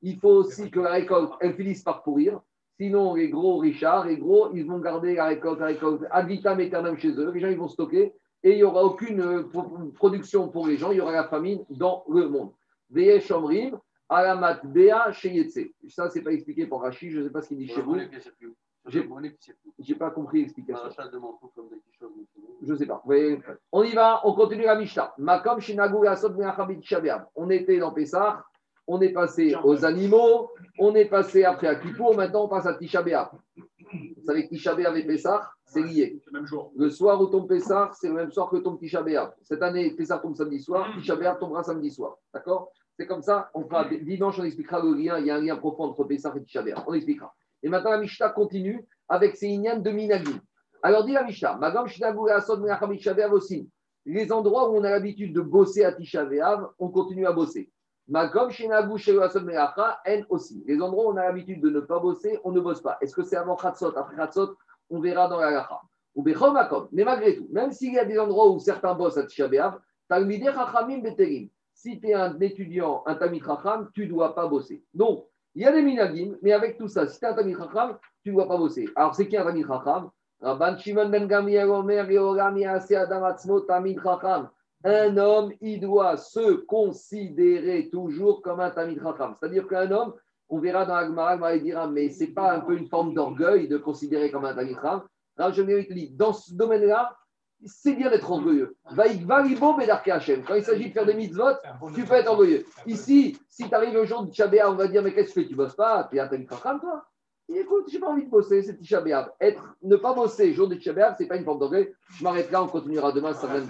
Il faut aussi que la récolte, elle finisse par pourrir. Sinon, les gros richards, les gros, ils vont garder la récolte, la récolte ad vitam aeternam chez eux. Les gens, ils vont stocker et il n'y aura aucune euh, production pour les gens, il y aura la famine dans le monde. Veye Shomrim, Alamat Bea Sheyetse. Ça, ce n'est pas expliqué pour Rachid, je ne sais pas ce qu'il dit chez vous. Je n'ai pas compris l'explication. Je ne sais pas. On y va, on continue la Mishnah. Makom On était dans Pessah, on est passé aux animaux, on est passé après à Kippour, maintenant on passe à Tisha Vous savez que Tisha B'Av et Pessah, c'est lié. Le, même jour. le soir où tombe Pessah, c'est le même soir que tombe Tisha B'Av. Cette année, Pessah tombe samedi soir, Tisha B'Av tombera samedi soir. D'accord? C'est comme ça. On fera dimanche, on expliquera le lien. Il y a un lien profond entre Pessah et Tisha B'Av. On expliquera. Et maintenant, la Mishnah continue avec ses ignanes de Minagim. Alors, dit la Mishnah, Magam aussi. Les endroits où on a l'habitude de bosser à Tisha B'Av, on continue à bosser. Magam En aussi. Les endroits où on a l'habitude de ne pas bosser, on ne bosse pas. Est-ce que c'est avant Khatsot, après Khatsot on verra dans la Gacha. Ou Mais malgré tout, même s'il y a des endroits où certains bossent à Tisha B'Av, si tu es un étudiant, un Tamid Chacham, tu ne dois pas bosser. Donc, il y a des minagim, mais avec tout ça, si tu es un Tamid Chacham, tu ne dois pas bosser. Alors, c'est qui un Tamid Chacham? Rabban Shimon ben Gamliel Omer Adam Atzmo Tamid Chacham. Un homme, il doit se considérer toujours comme un Tamid Chacham. C'est-à-dire qu'un homme, on verra dans Agmara, il dira, mais ce n'est pas un peu une forme d'orgueil de considérer comme un Talicham Rav dit, dans ce domaine-là, c'est bien d'être orgueilleux. Quand il s'agit de faire des mitzvot, tu peux être orgueilleux. Ici, si tu arrives au jour de Tchabéa, on va dire, mais qu'est-ce que tu fais Tu bosses pas? Tu es un Talicham, toi et écoute, j'ai pas envie de bosser, c'est Tisha Être, ne pas bosser jour de Tisha ce n'est pas une forme d'orgueil. Je m'arrête là, on continuera demain, ça vient de